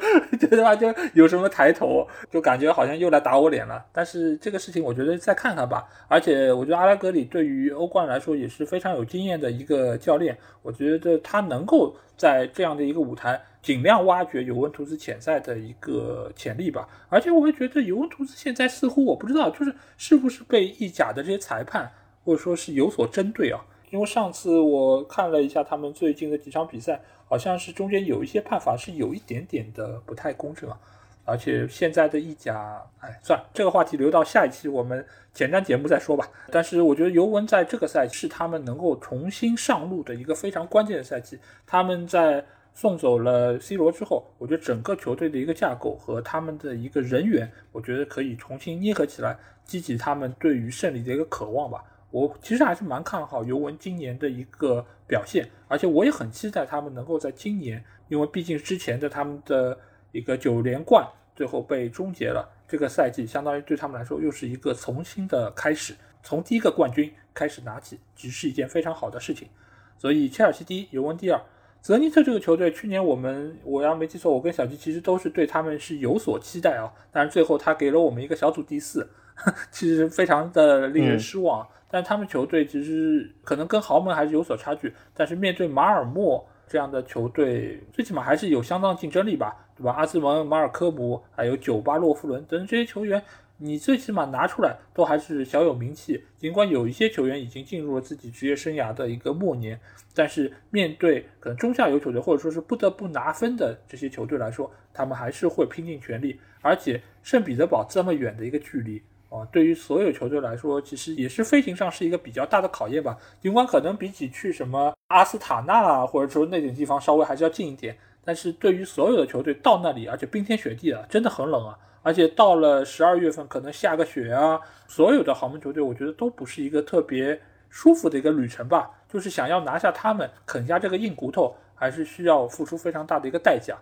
对吧？就有什么抬头，就感觉好像又来打我脸了。但是这个事情我觉得再看看吧。而且我觉得阿拉格里对于欧冠来说也是非常有经验的一个教练，我觉得他能够在这样的一个舞台尽量挖掘尤文图斯潜在的一个潜力吧。而且我会觉得尤文图斯现在似乎我不知道，就是是不是被意甲的这些裁判或者说是有所针对啊？因为上次我看了一下他们最近的几场比赛。好像是中间有一些判罚是有一点点的不太公正啊，而且现在的意甲，哎，算了，这个话题留到下一期我们前瞻节目再说吧。但是我觉得尤文在这个赛季是他们能够重新上路的一个非常关键的赛季。他们在送走了 C 罗之后，我觉得整个球队的一个架构和他们的一个人员，我觉得可以重新捏合起来，激起他们对于胜利的一个渴望吧。我其实还是蛮看好尤文今年的一个表现，而且我也很期待他们能够在今年，因为毕竟之前的他们的一个九连冠最后被终结了，这个赛季相当于对他们来说又是一个重新的开始，从第一个冠军开始拿起，其实是一件非常好的事情。所以切尔西第一，尤文第二。泽尼特这个球队，去年我们我要没记错，我跟小吉其实都是对他们是有所期待啊，但是最后他给了我们一个小组第四，其实非常的令人失望。但他们球队其实可能跟豪门还是有所差距，但是面对马尔默这样的球队，最起码还是有相当竞争力吧，对吧？阿兹蒙、马尔科姆，还有酒吧洛夫伦等这些球员，你最起码拿出来都还是小有名气。尽管有一些球员已经进入了自己职业生涯的一个末年，但是面对可能中下游球队或者说是不得不拿分的这些球队来说，他们还是会拼尽全力。而且圣彼得堡这么远的一个距离。啊，对于所有球队来说，其实也是飞行上是一个比较大的考验吧。尽管可能比起去什么阿斯塔纳啊，或者说那点地方稍微还是要近一点，但是对于所有的球队到那里，而且冰天雪地的，真的很冷啊。而且到了十二月份，可能下个雪啊，所有的豪门球队，我觉得都不是一个特别舒服的一个旅程吧。就是想要拿下他们，啃下这个硬骨头，还是需要付出非常大的一个代价。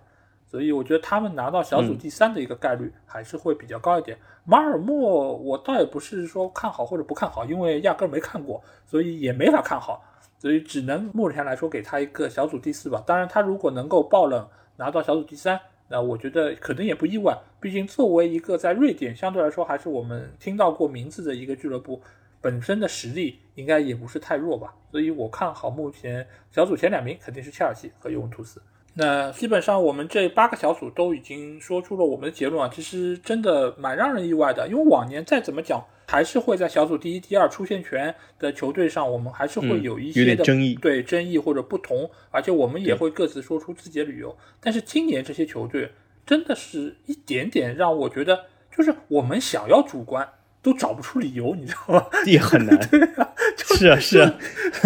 所以我觉得他们拿到小组第三的一个概率还是会比较高一点。马尔默，我倒也不是说看好或者不看好，因为压根没看过，所以也没法看好，所以只能目前来说给他一个小组第四吧。当然，他如果能够爆冷拿到小组第三，那我觉得可能也不意外。毕竟作为一个在瑞典相对来说还是我们听到过名字的一个俱乐部，本身的实力应该也不是太弱吧。所以我看好目前小组前两名肯定是切尔西和尤文图斯。那基本上我们这八个小组都已经说出了我们的结论啊，其实真的蛮让人意外的，因为往年再怎么讲，还是会在小组第一、第二出线权的球队上，我们还是会有一些的争议，对争议或者不同，而且我们也会各自说出自己的理由。但是今年这些球队真的是一点点让我觉得，就是我们想要主观。都找不出理由，你知道吗？也很难。对啊，是啊，是啊，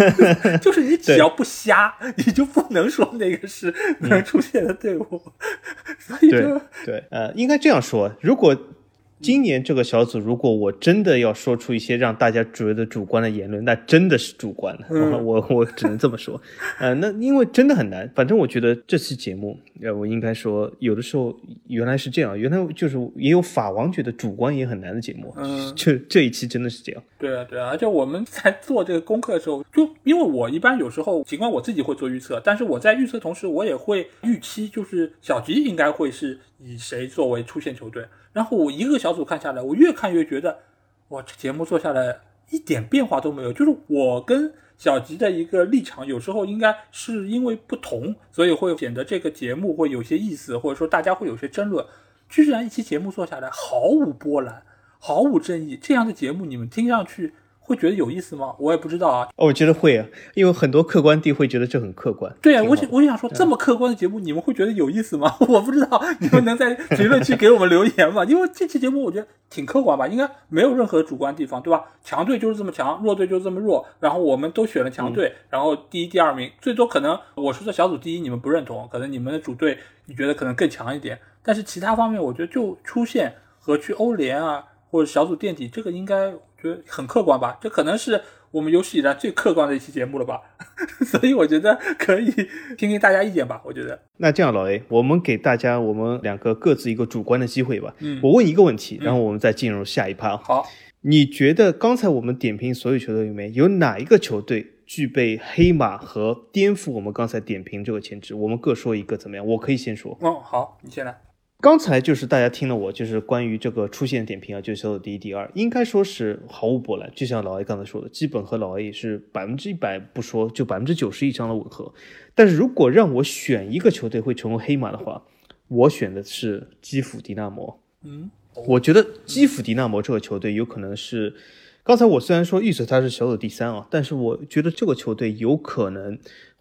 就是你只要不瞎，你就不能说那个是能出现的队伍。所以对对，呃，应该这样说，如果今年这个小组，如果我真的要说出一些让大家觉得主观的言论，那真的是主观的。我我只能这么说。呃，那因为真的很难。反正我觉得这期节目，呃，我应该说，有的时候原来是这样，原来就是也有法王觉得主观也很难的节目。嗯，这这一期真的是这样。对啊，对啊。而且我们在做这个功课的时候，就因为我一般有时候，尽管我自己会做预测，但是我在预测同时，我也会预期，就是小吉应该会是以谁作为出线球队。然后我一个小组看下来，我越看越觉得，哇，这节目做下来一点变化都没有。就是我跟小吉的一个立场，有时候应该是因为不同，所以会显得这个节目会有些意思，或者说大家会有些争论。居然一期节目做下来毫无波澜，毫无争议，这样的节目你们听上去。会觉得有意思吗？我也不知道啊。哦，我觉得会啊，因为很多客观地会觉得这很客观。对啊，我我想说，这么客观的节目，你们会觉得有意思吗？我不知道，你们能在评论区给我们留言吗？因为这期节目我觉得挺客观吧，应该没有任何主观地方，对吧？强队就是这么强，弱队就是这么弱，然后我们都选了强队，然后第一、第二名，最多可能我说的小组第一你们不认同，可能你们的主队你觉得可能更强一点，但是其他方面我觉得就出现和去欧联啊或者小组垫底，这个应该觉得很客观吧？这可能是。我们有史以来最客观的一期节目了吧，所以我觉得可以听听大家意见吧。我觉得那这样，老 A，我们给大家我们两个各自一个主观的机会吧。嗯，我问一个问题，然后我们再进入下一趴。好，你觉得刚才我们点评所有球队里面，有哪一个球队具备黑马和颠覆我们刚才点评这个潜质？我们各说一个，怎么样？我可以先说。嗯，好，你先来。刚才就是大家听了我就是关于这个出线点评啊，就是小组第一、第二，应该说是毫无波澜。就像老 A 刚才说的，基本和老 A 也是百分之一百不说，就百分之九十以上的吻合。但是如果让我选一个球队会成为黑马的话，我选的是基辅迪纳摩。嗯，我觉得基辅迪纳摩这个球队有可能是，刚才我虽然说预测他是小组第三啊，但是我觉得这个球队有可能。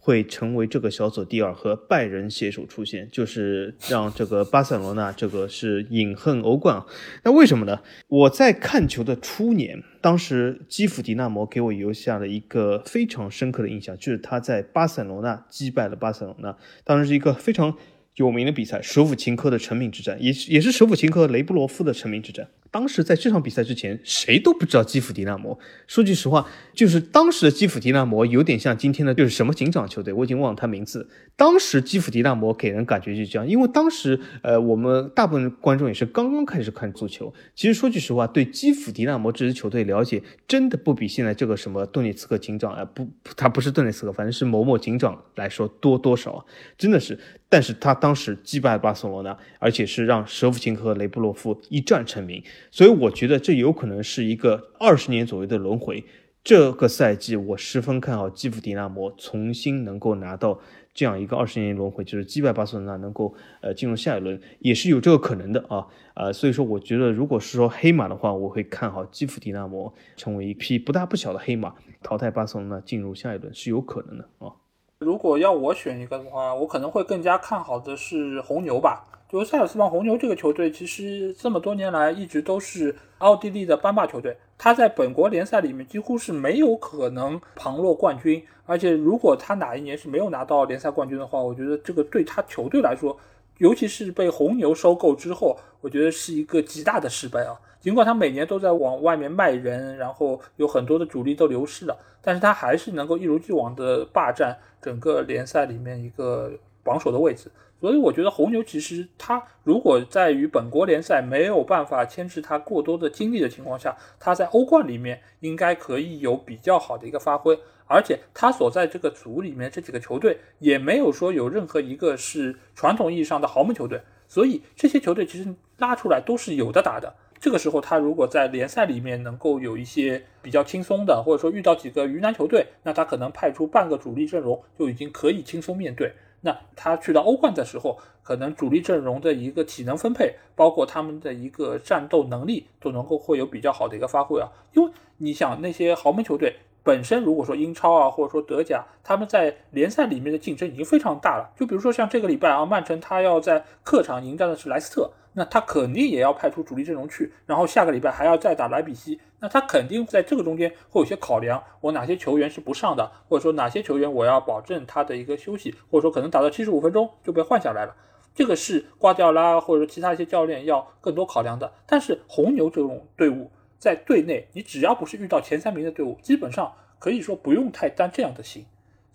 会成为这个小组第二，和拜仁携手出现，就是让这个巴塞罗那这个是饮恨欧冠啊。那为什么呢？我在看球的初年，当时基辅迪纳摩给我留下了一个非常深刻的印象，就是他在巴塞罗那击败了巴塞罗那，当时是一个非常有名的比赛，舍甫琴科的成名之战，也是也是舍甫琴科雷布罗夫的成名之战。当时在这场比赛之前，谁都不知道基辅迪纳摩。说句实话，就是当时的基辅迪纳摩有点像今天的，就是什么警长球队，我已经忘了他名字。当时基辅迪纳摩给人感觉就是这样，因为当时呃，我们大部分观众也是刚刚开始看足球。其实说句实话，对基辅迪纳摩这支球队了解，真的不比现在这个什么顿涅茨克警长啊，不，他不是顿涅茨克，反正是某某警长来说多多少，真的是。但是他当时击败巴塞罗那，而且是让舍甫琴科雷布洛夫一战成名。所以我觉得这有可能是一个二十年左右的轮回。这个赛季我十分看好基辅迪纳摩重新能够拿到这样一个二十年轮回，就是击败巴塞罗那，能够呃进入下一轮，也是有这个可能的啊。呃，所以说我觉得如果是说黑马的话，我会看好基辅迪纳摩成为一匹不大不小的黑马，淘汰巴塞罗那进入下一轮是有可能的啊。如果要我选一个的话，我可能会更加看好的是红牛吧。就塞尔斯邦红牛这个球队，其实这么多年来一直都是奥地利的班霸球队。他在本国联赛里面几乎是没有可能旁落冠军。而且，如果他哪一年是没有拿到联赛冠军的话，我觉得这个对他球队来说，尤其是被红牛收购之后，我觉得是一个极大的失败啊。尽管他每年都在往外面卖人，然后有很多的主力都流失了，但是他还是能够一如既往的霸占整个联赛里面一个榜首的位置。所以我觉得红牛其实他如果在于本国联赛没有办法牵制他过多的精力的情况下，他在欧冠里面应该可以有比较好的一个发挥，而且他所在这个组里面这几个球队也没有说有任何一个是传统意义上的豪门球队，所以这些球队其实拉出来都是有的打的。这个时候他如果在联赛里面能够有一些比较轻松的，或者说遇到几个鱼腩球队，那他可能派出半个主力阵容就已经可以轻松面对。那他去到欧冠的时候，可能主力阵容的一个体能分配，包括他们的一个战斗能力，都能够会有比较好的一个发挥啊。因为你想，那些豪门球队本身，如果说英超啊，或者说德甲，他们在联赛里面的竞争已经非常大了。就比如说像这个礼拜啊，曼城他要在客场迎战的是莱斯特。那他肯定也要派出主力阵容去，然后下个礼拜还要再打莱比锡，那他肯定在这个中间会有些考量，我哪些球员是不上的，或者说哪些球员我要保证他的一个休息，或者说可能打到七十五分钟就被换下来了。这个是瓜迪奥拉或者说其他一些教练要更多考量的。但是红牛这种队伍在队内，你只要不是遇到前三名的队伍，基本上可以说不用太担这样的心。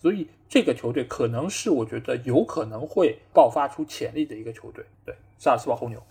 所以这个球队可能是我觉得有可能会爆发出潜力的一个球队。对，萨尔斯堡红牛。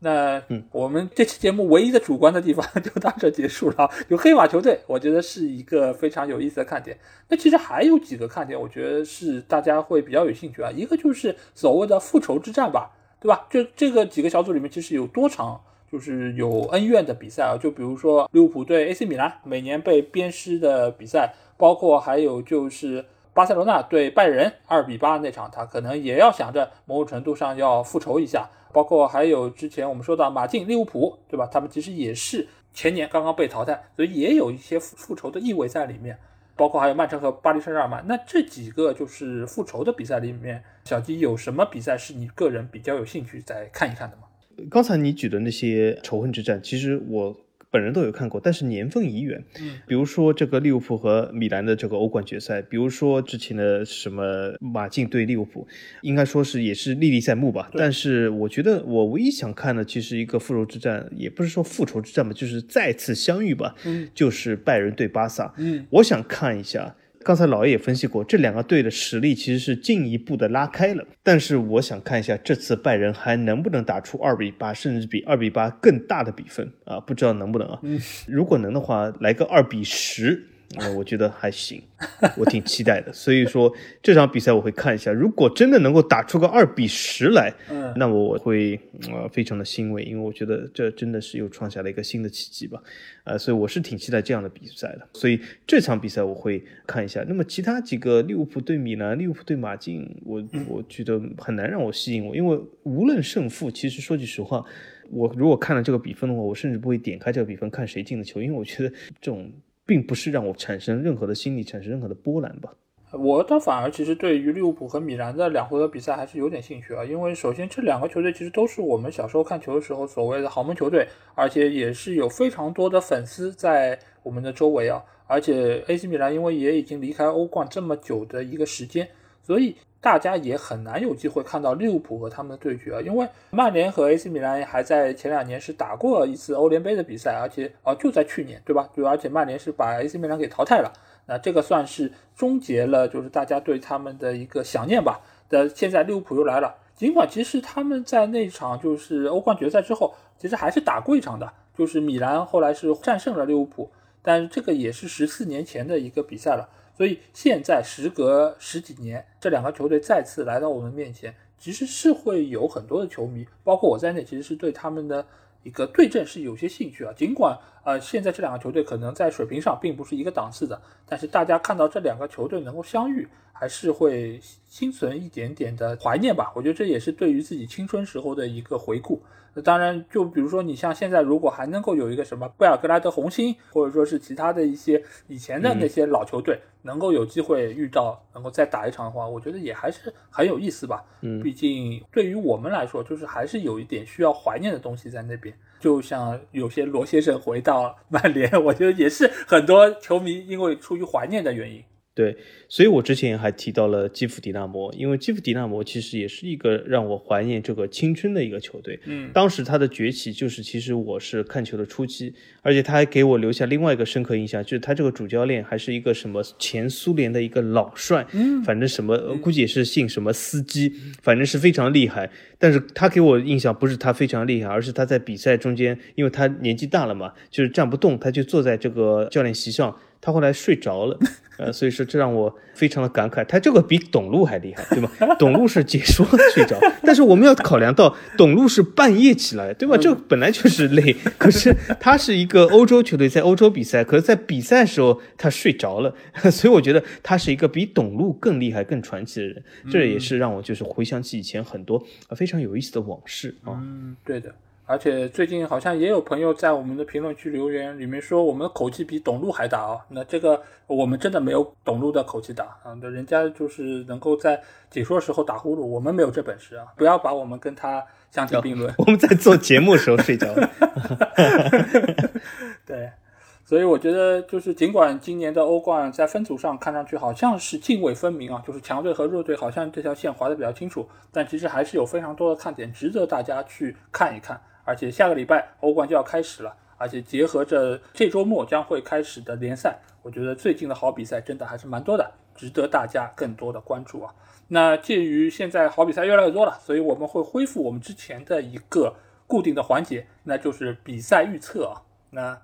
那嗯，我们这期节目唯一的主观的地方 就到这结束了。有黑马球队，我觉得是一个非常有意思的看点。那其实还有几个看点，我觉得是大家会比较有兴趣啊。一个就是所谓的复仇之战吧，对吧？这这个几个小组里面其实有多场就是有恩怨的比赛啊，就比如说利物浦对 AC 米兰每年被鞭尸的比赛，包括还有就是巴塞罗那对拜仁二比八那场，他可能也要想着某种程度上要复仇一下。包括还有之前我们说到马竞、利物浦，对吧？他们其实也是前年刚刚被淘汰，所以也有一些复复仇的意味在里面。包括还有曼城和巴黎圣日耳曼，那这几个就是复仇的比赛里面，小吉有什么比赛是你个人比较有兴趣再看一看的吗？刚才你举的那些仇恨之战，其实我。本人都有看过，但是年份已远。嗯，比如说这个利物浦和米兰的这个欧冠决赛，比如说之前的什么马竞对利物浦，应该说是也是历历在目吧。但是我觉得我唯一想看的，其实一个复仇之战，也不是说复仇之战吧，就是再次相遇吧。嗯，就是拜仁对巴萨。嗯，我想看一下。刚才老爷也分析过，这两个队的实力其实是进一步的拉开了。但是我想看一下这次拜仁还能不能打出二比八，甚至比二比八更大的比分啊？不知道能不能啊？如果能的话，来个二比十。呃，我觉得还行，我挺期待的。所以说这场比赛我会看一下。如果真的能够打出个二比十来，嗯，那我会呃非常的欣慰，因为我觉得这真的是又创下了一个新的奇迹吧。呃，所以我是挺期待这样的比赛的。所以这场比赛我会看一下。那么其他几个利物浦对米兰、利物浦对马竞，我我觉得很难让我吸引我，因为无论胜负，其实说句实话，我如果看了这个比分的话，我甚至不会点开这个比分看谁进的球，因为我觉得这种。并不是让我产生任何的心理，产生任何的波澜吧。我倒反而其实对于利物浦和米兰的两回合比赛还是有点兴趣啊，因为首先这两个球队其实都是我们小时候看球的时候所谓的豪门球队，而且也是有非常多的粉丝在我们的周围啊。而且 AC 米兰因为也已经离开欧冠这么久的一个时间，所以。大家也很难有机会看到利物浦和他们的对决啊，因为曼联和 AC 米兰还在前两年是打过一次欧联杯的比赛，而且啊就在去年，对吧？对，而且曼联是把 AC 米兰给淘汰了，那这个算是终结了，就是大家对他们的一个想念吧。的现在利物浦又来了，尽管其实他们在那场就是欧冠决赛之后，其实还是打过一场的，就是米兰后来是战胜了利物浦，但是这个也是十四年前的一个比赛了。所以现在时隔十几年，这两个球队再次来到我们面前，其实是会有很多的球迷，包括我在内，其实是对他们的一个对阵是有些兴趣啊。尽管呃，现在这两个球队可能在水平上并不是一个档次的，但是大家看到这两个球队能够相遇，还是会心存一点点的怀念吧。我觉得这也是对于自己青春时候的一个回顾。那当然，就比如说你像现在，如果还能够有一个什么贝尔格莱德红星，或者说是其他的一些以前的那些老球队，能够有机会遇到，能够再打一场的话，我觉得也还是很有意思吧。嗯，毕竟对于我们来说，就是还是有一点需要怀念的东西在那边。就像有些罗先生回到 曼联，我觉得也是很多球迷因为出于怀念的原因。对，所以我之前还提到了基辅迪纳摩，因为基辅迪纳摩其实也是一个让我怀念这个青春的一个球队。嗯，当时他的崛起就是其实我是看球的初期，而且他还给我留下另外一个深刻印象，就是他这个主教练还是一个什么前苏联的一个老帅，嗯，反正什么估计也是姓什么司机，反正是非常厉害。但是他给我印象不是他非常厉害，而是他在比赛中间，因为他年纪大了嘛，就是站不动，他就坐在这个教练席上。他后来睡着了，呃，所以说这让我非常的感慨。他这个比董路还厉害，对吧？董路是解说睡着，但是我们要考量到董路是半夜起来，对吧？这本来就是累。可是他是一个欧洲球队，在欧洲比赛，可是在比赛时候他睡着了，所以我觉得他是一个比董路更厉害、更传奇的人。这也是让我就是回想起以前很多非常有意思的往事啊。嗯，对的。而且最近好像也有朋友在我们的评论区留言里面说，我们的口气比董路还大啊！那这个我们真的没有董路的口气大啊，那人家就是能够在解说时候打呼噜，我们没有这本事啊！不要把我们跟他相提并论。我们在做节目时候睡着。对。所以我觉得，就是尽管今年的欧冠在分组上看上去好像是泾渭分明啊，就是强队和弱队好像这条线划得比较清楚，但其实还是有非常多的看点值得大家去看一看。而且下个礼拜欧冠就要开始了，而且结合着这周末将会开始的联赛，我觉得最近的好比赛真的还是蛮多的，值得大家更多的关注啊。那鉴于现在好比赛越来越多了，所以我们会恢复我们之前的一个固定的环节，那就是比赛预测啊。那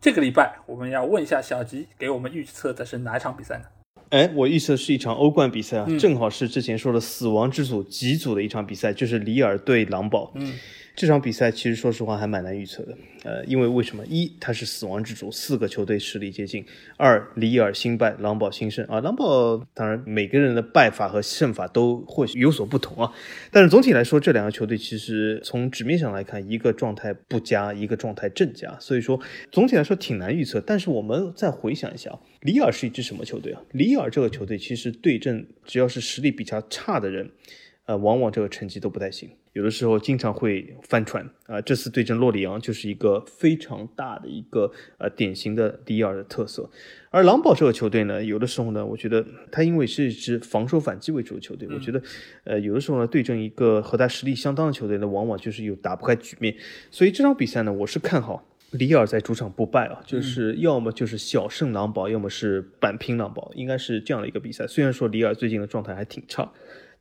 这个礼拜我们要问一下小吉，给我们预测的是哪一场比赛呢？哎，我预测是一场欧冠比赛啊，正好是之前说的死亡之组几组的一场比赛，就是里尔对狼堡。嗯。这场比赛其实说实话还蛮难预测的，呃，因为为什么？一，它是死亡之组，四个球队实力接近；二，里尔新败，狼堡新胜啊。狼堡当然每个人的败法和胜法都或许有所不同啊，但是总体来说，这两个球队其实从纸面上来看，一个状态不佳，一个状态正佳，所以说总体来说挺难预测。但是我们再回想一下，里尔是一支什么球队啊？里尔这个球队其实对阵只要是实力比较差的人，呃，往往这个成绩都不太行。有的时候经常会翻船啊，这次对阵洛里昂就是一个非常大的一个呃典型的里尔的特色，而狼堡这个球队呢，有的时候呢，我觉得他因为是一支防守反击为主的球队，我觉得呃有的时候呢对阵一个和他实力相当的球队呢，往往就是有打不开局面，所以这场比赛呢，我是看好里尔在主场不败啊，就是要么就是小胜狼堡，要么是扳平狼堡，应该是这样的一个比赛。虽然说里尔最近的状态还挺差。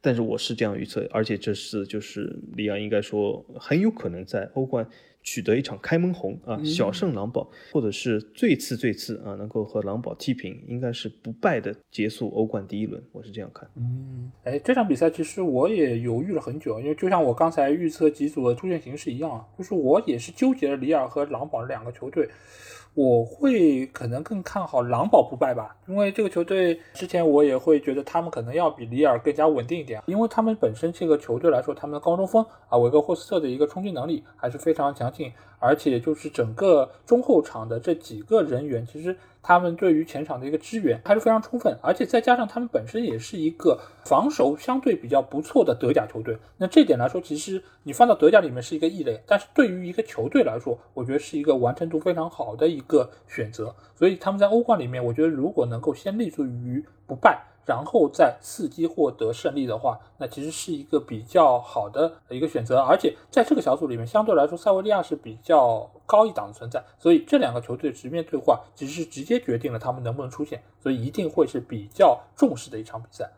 但是我是这样预测，而且这次就是里昂应该说很有可能在欧冠取得一场开门红啊，小胜狼堡，或者是最次最次啊，能够和狼堡踢平，应该是不败的结束欧冠第一轮。我是这样看。嗯，哎，这场比赛其实我也犹豫了很久，因为就像我刚才预测几组的出线形势一样，就是我也是纠结了里尔和狼堡两个球队。我会可能更看好狼堡不败吧，因为这个球队之前我也会觉得他们可能要比里尔更加稳定一点，因为他们本身这个球队来说，他们的高中锋啊维格霍斯特的一个冲击能力还是非常强劲，而且就是整个中后场的这几个人员，其实。他们对于前场的一个支援还是非常充分，而且再加上他们本身也是一个防守相对比较不错的德甲球队。那这点来说，其实你放到德甲里面是一个异类，但是对于一个球队来说，我觉得是一个完成度非常好的一个选择。所以他们在欧冠里面，我觉得如果能够先立足于不败。然后再伺机获得胜利的话，那其实是一个比较好的一个选择。而且在这个小组里面，相对来说塞维利亚是比较高一档的存在，所以这两个球队直面对话，其实是直接决定了他们能不能出现，所以一定会是比较重视的一场比赛。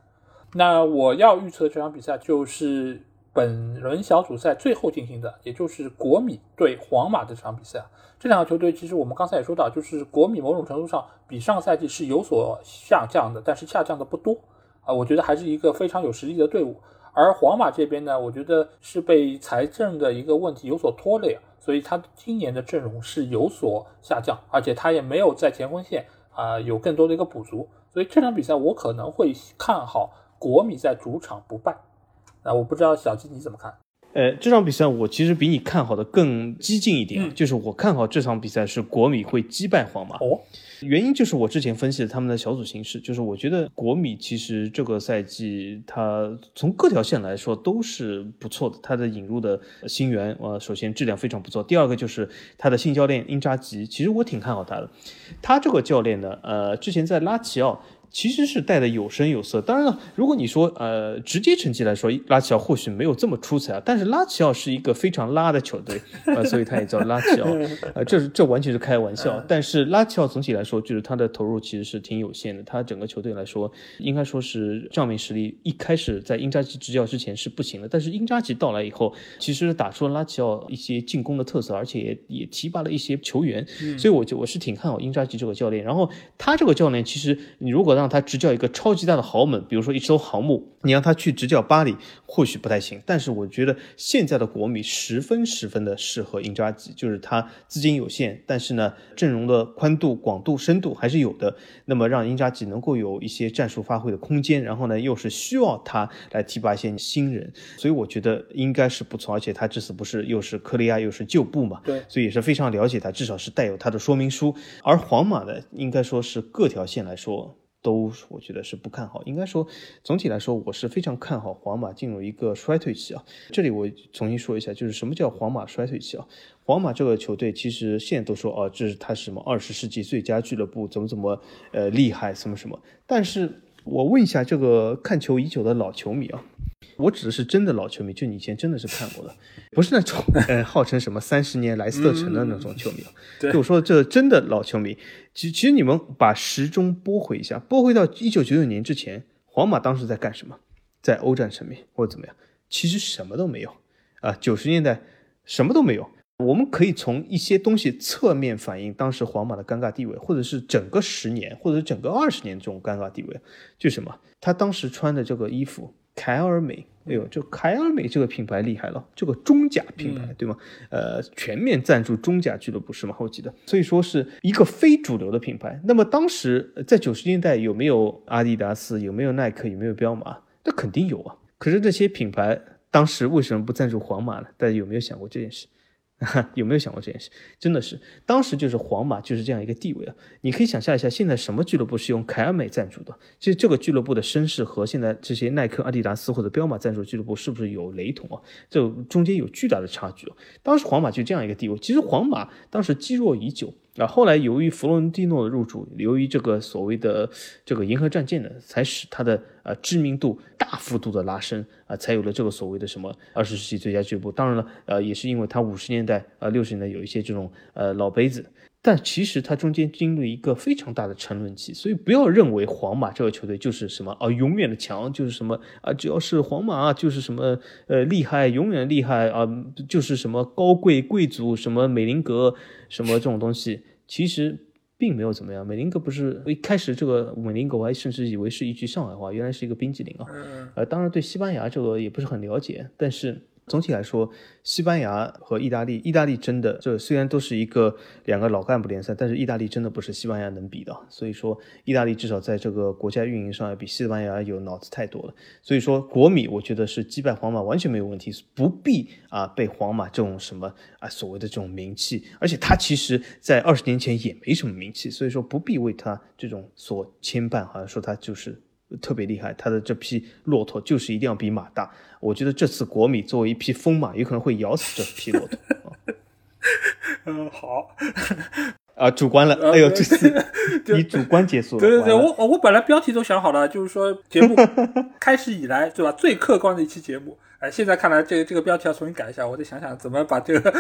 那我要预测这场比赛就是。本轮小组赛最后进行的，也就是国米对皇马这场比赛，这两个球队其实我们刚才也说到，就是国米某种程度上比上赛季是有所下降的，但是下降的不多啊，我觉得还是一个非常有实力的队伍。而皇马这边呢，我觉得是被财政的一个问题有所拖累，所以他今年的阵容是有所下降，而且他也没有在前锋线啊有更多的一个补足，所以这场比赛我可能会看好国米在主场不败。那我不知道小鸡你怎么看？呃，这场比赛我其实比你看好的更激进一点，就是我看好这场比赛是国米会击败皇马。哦，原因就是我之前分析的他们的小组形势，就是我觉得国米其实这个赛季它从各条线来说都是不错的，它的引入的新援呃，首先质量非常不错，第二个就是他的新教练因扎吉，其实我挺看好他的。他这个教练呢，呃，之前在拉齐奥。其实是带的有声有色。当然了，如果你说呃直接成绩来说，拉齐奥或许没有这么出彩啊。但是拉齐奥是一个非常拉的球队啊，所以他也叫拉齐奥。呃，这是这完全是开玩笑。但是拉齐奥总体来说，就是他的投入其实是挺有限的。他整个球队来说，应该说是账面实力一开始在英扎吉执教之前是不行的。但是英扎吉到来以后，其实打出了拉齐奥一些进攻的特色，而且也也提拔了一些球员。所以我就我是挺看好英扎吉这个教练。然后他这个教练其实你如果让让他执教一个超级大的豪门，比如说一艘航母，你让他去执教巴黎，或许不太行。但是我觉得现在的国米十分十分的适合英扎吉，就是他资金有限，但是呢，阵容的宽度、广度、深度还是有的。那么让英扎吉能够有一些战术发挥的空间，然后呢，又是需要他来提拔一些新人，所以我觉得应该是不错。而且他这次不是又是科利亚又是旧部嘛，对，所以也是非常了解他，至少是带有他的说明书。而皇马呢，应该说是各条线来说。都我觉得是不看好。应该说，总体来说，我是非常看好皇马进入一个衰退期啊。这里我重新说一下，就是什么叫皇马衰退期啊？皇马这个球队其实现在都说啊，这是他什么二十世纪最佳俱乐部，怎么怎么呃厉害，什么什么。但是我问一下这个看球已久的老球迷啊。我指的是真的老球迷，就你以前真的是看过的，不是那种呃号称什么三十年莱斯特城的那种球迷。就我说这真的老球迷，其其实你们把时钟拨回一下，拨回到一九九九年之前，皇马当时在干什么？在欧战层面或者怎么样？其实什么都没有啊。九十年代什么都没有。我们可以从一些东西侧面反映当时皇马的尴尬地位，或者是整个十年，或者整个二十年这种尴尬地位，就什么？他当时穿的这个衣服。凯尔美，哎呦，就凯尔美这个品牌厉害了，这个中甲品牌，对吗？呃，全面赞助中甲俱乐部是吗？我记得，所以说是一个非主流的品牌。那么当时在九十年代有没有阿迪达斯？有没有耐克？有没有彪马？那肯定有啊。可是这些品牌当时为什么不赞助皇马呢？大家有没有想过这件事？有没有想过这件事？真的是，当时就是皇马就是这样一个地位啊！你可以想象一下，现在什么俱乐部是用凯尔美赞助的？其实这个俱乐部的身世和现在这些耐克、阿迪达斯或者彪马赞助俱乐部是不是有雷同啊？这中间有巨大的差距啊！当时皇马就这样一个地位，其实皇马当时积弱已久。那，后来由于弗洛伦蒂诺的入主，由于这个所谓的这个银河战舰呢，才使它的呃知名度大幅度的拉升啊，才有了这个所谓的什么二十世纪最佳俱乐部。当然了，呃，也是因为它五十年代呃六十年代有一些这种呃老杯子。但其实它中间经历一个非常大的沉沦期，所以不要认为皇马这个球队就是什么啊永远的强，就是什么啊只要是皇马啊就是什么呃厉害，永远厉害啊，就是什么高贵贵族，什么美林格什么这种东西，其实并没有怎么样。美林格不是一开始这个美林格，我还甚至以为是一句上海话，原来是一个冰激凌啊。呃，当然对西班牙这个也不是很了解，但是。总体来说，西班牙和意大利，意大利真的这虽然都是一个两个老干部联赛，但是意大利真的不是西班牙能比的。所以说，意大利至少在这个国家运营上要比西班牙有脑子太多了。所以说，国米我觉得是击败皇马完全没有问题，不必啊被皇马这种什么啊所谓的这种名气，而且他其实在二十年前也没什么名气，所以说不必为他这种所牵绊，好像说他就是。特别厉害，他的这匹骆驼就是一定要比马大。我觉得这次国米作为一匹疯马，有可能会咬死这匹骆驼。嗯，好。啊，主观了。哎呦，这次你主观结束了。对对对，我我本来标题都想好了，就是说节目 开始以来，对吧？最客观的一期节目。哎，现在看来，这个这个标题要重新改一下，我得想想怎么把这个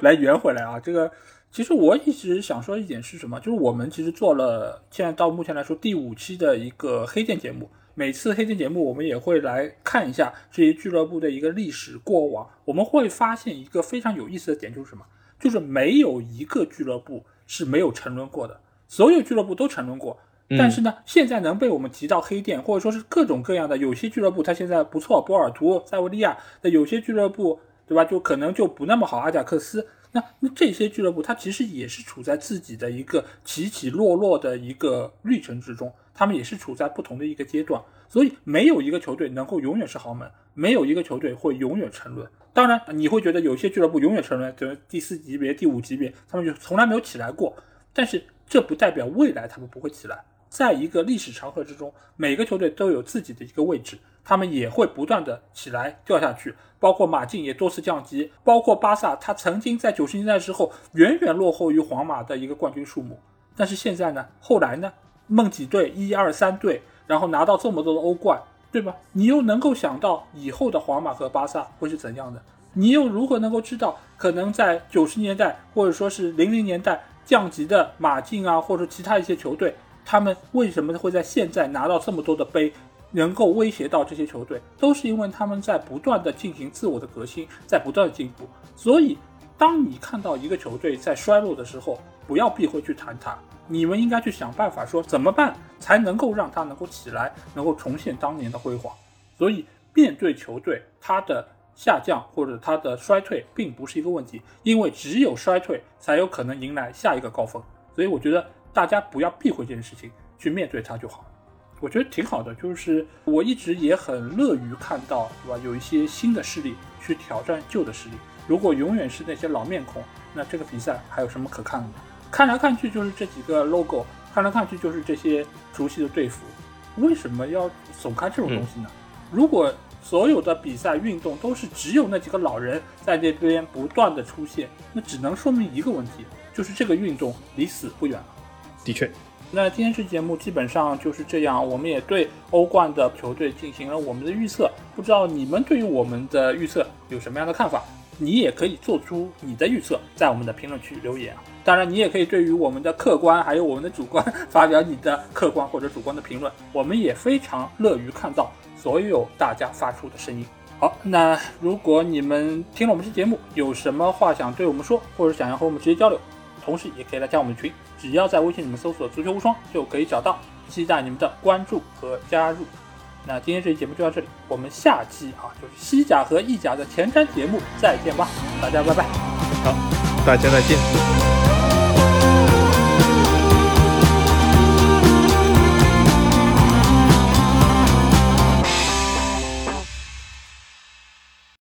来圆回来啊。这个。其实我一直想说一点是什么，就是我们其实做了现在到目前来说第五期的一个黑店节目。每次黑店节目，我们也会来看一下这些俱乐部的一个历史过往。我们会发现一个非常有意思的点，就是什么？就是没有一个俱乐部是没有沉沦过的，所有俱乐部都沉沦过。但是呢，现在能被我们提到黑店，或者说是各种各样的，有些俱乐部它现在不错，波尔图、塞维利亚；那有些俱乐部，对吧？就可能就不那么好，阿贾克斯。那那这些俱乐部，它其实也是处在自己的一个起起落落的一个历程之中，他们也是处在不同的一个阶段，所以没有一个球队能够永远是豪门，没有一个球队会永远沉沦。当然，你会觉得有些俱乐部永远沉沦，就是第四级别、第五级别，他们就从来没有起来过。但是这不代表未来他们不会起来，在一个历史长河之中，每个球队都有自己的一个位置。他们也会不断的起来掉下去，包括马竞也多次降级，包括巴萨，他曾经在九十年代之后远远落后于皇马的一个冠军数目，但是现在呢，后来呢，梦几队一二三队，然后拿到这么多的欧冠，对吧？你又能够想到以后的皇马和巴萨会是怎样的？你又如何能够知道可能在九十年代或者说是零零年代降级的马竞啊，或者其他一些球队，他们为什么会在现在拿到这么多的杯？能够威胁到这些球队，都是因为他们在不断的进行自我的革新，在不断的进步。所以，当你看到一个球队在衰落的时候，不要避讳去谈它，你们应该去想办法说怎么办才能够让它能够起来，能够重现当年的辉煌。所以，面对球队它的下降或者它的衰退，并不是一个问题，因为只有衰退才有可能迎来下一个高峰。所以，我觉得大家不要避讳这件事情，去面对它就好。我觉得挺好的，就是我一直也很乐于看到，对吧？有一些新的势力去挑战旧的势力。如果永远是那些老面孔，那这个比赛还有什么可看的？看来看去就是这几个 logo，看来看去就是这些熟悉的队服，为什么要总看这种东西呢？如果所有的比赛运动都是只有那几个老人在那边不断的出现，那只能说明一个问题，就是这个运动离死不远了。的确，那今天这节目基本上就是这样，我们也对欧冠的球队进行了我们的预测，不知道你们对于我们的预测有什么样的看法？你也可以做出你的预测，在我们的评论区留言啊。当然，你也可以对于我们的客观还有我们的主观发表你的客观或者主观的评论，我们也非常乐于看到所有大家发出的声音。好，那如果你们听了我们这节目，有什么话想对我们说，或者想要和我们直接交流，同时也可以来加我们群，只要在微信里面搜索“足球无双”就可以找到，期待你们的关注和加入。那今天这期节目就到这里，我们下期啊就是西甲和意甲的前瞻节目再见吧，大家拜拜。好，大家再见。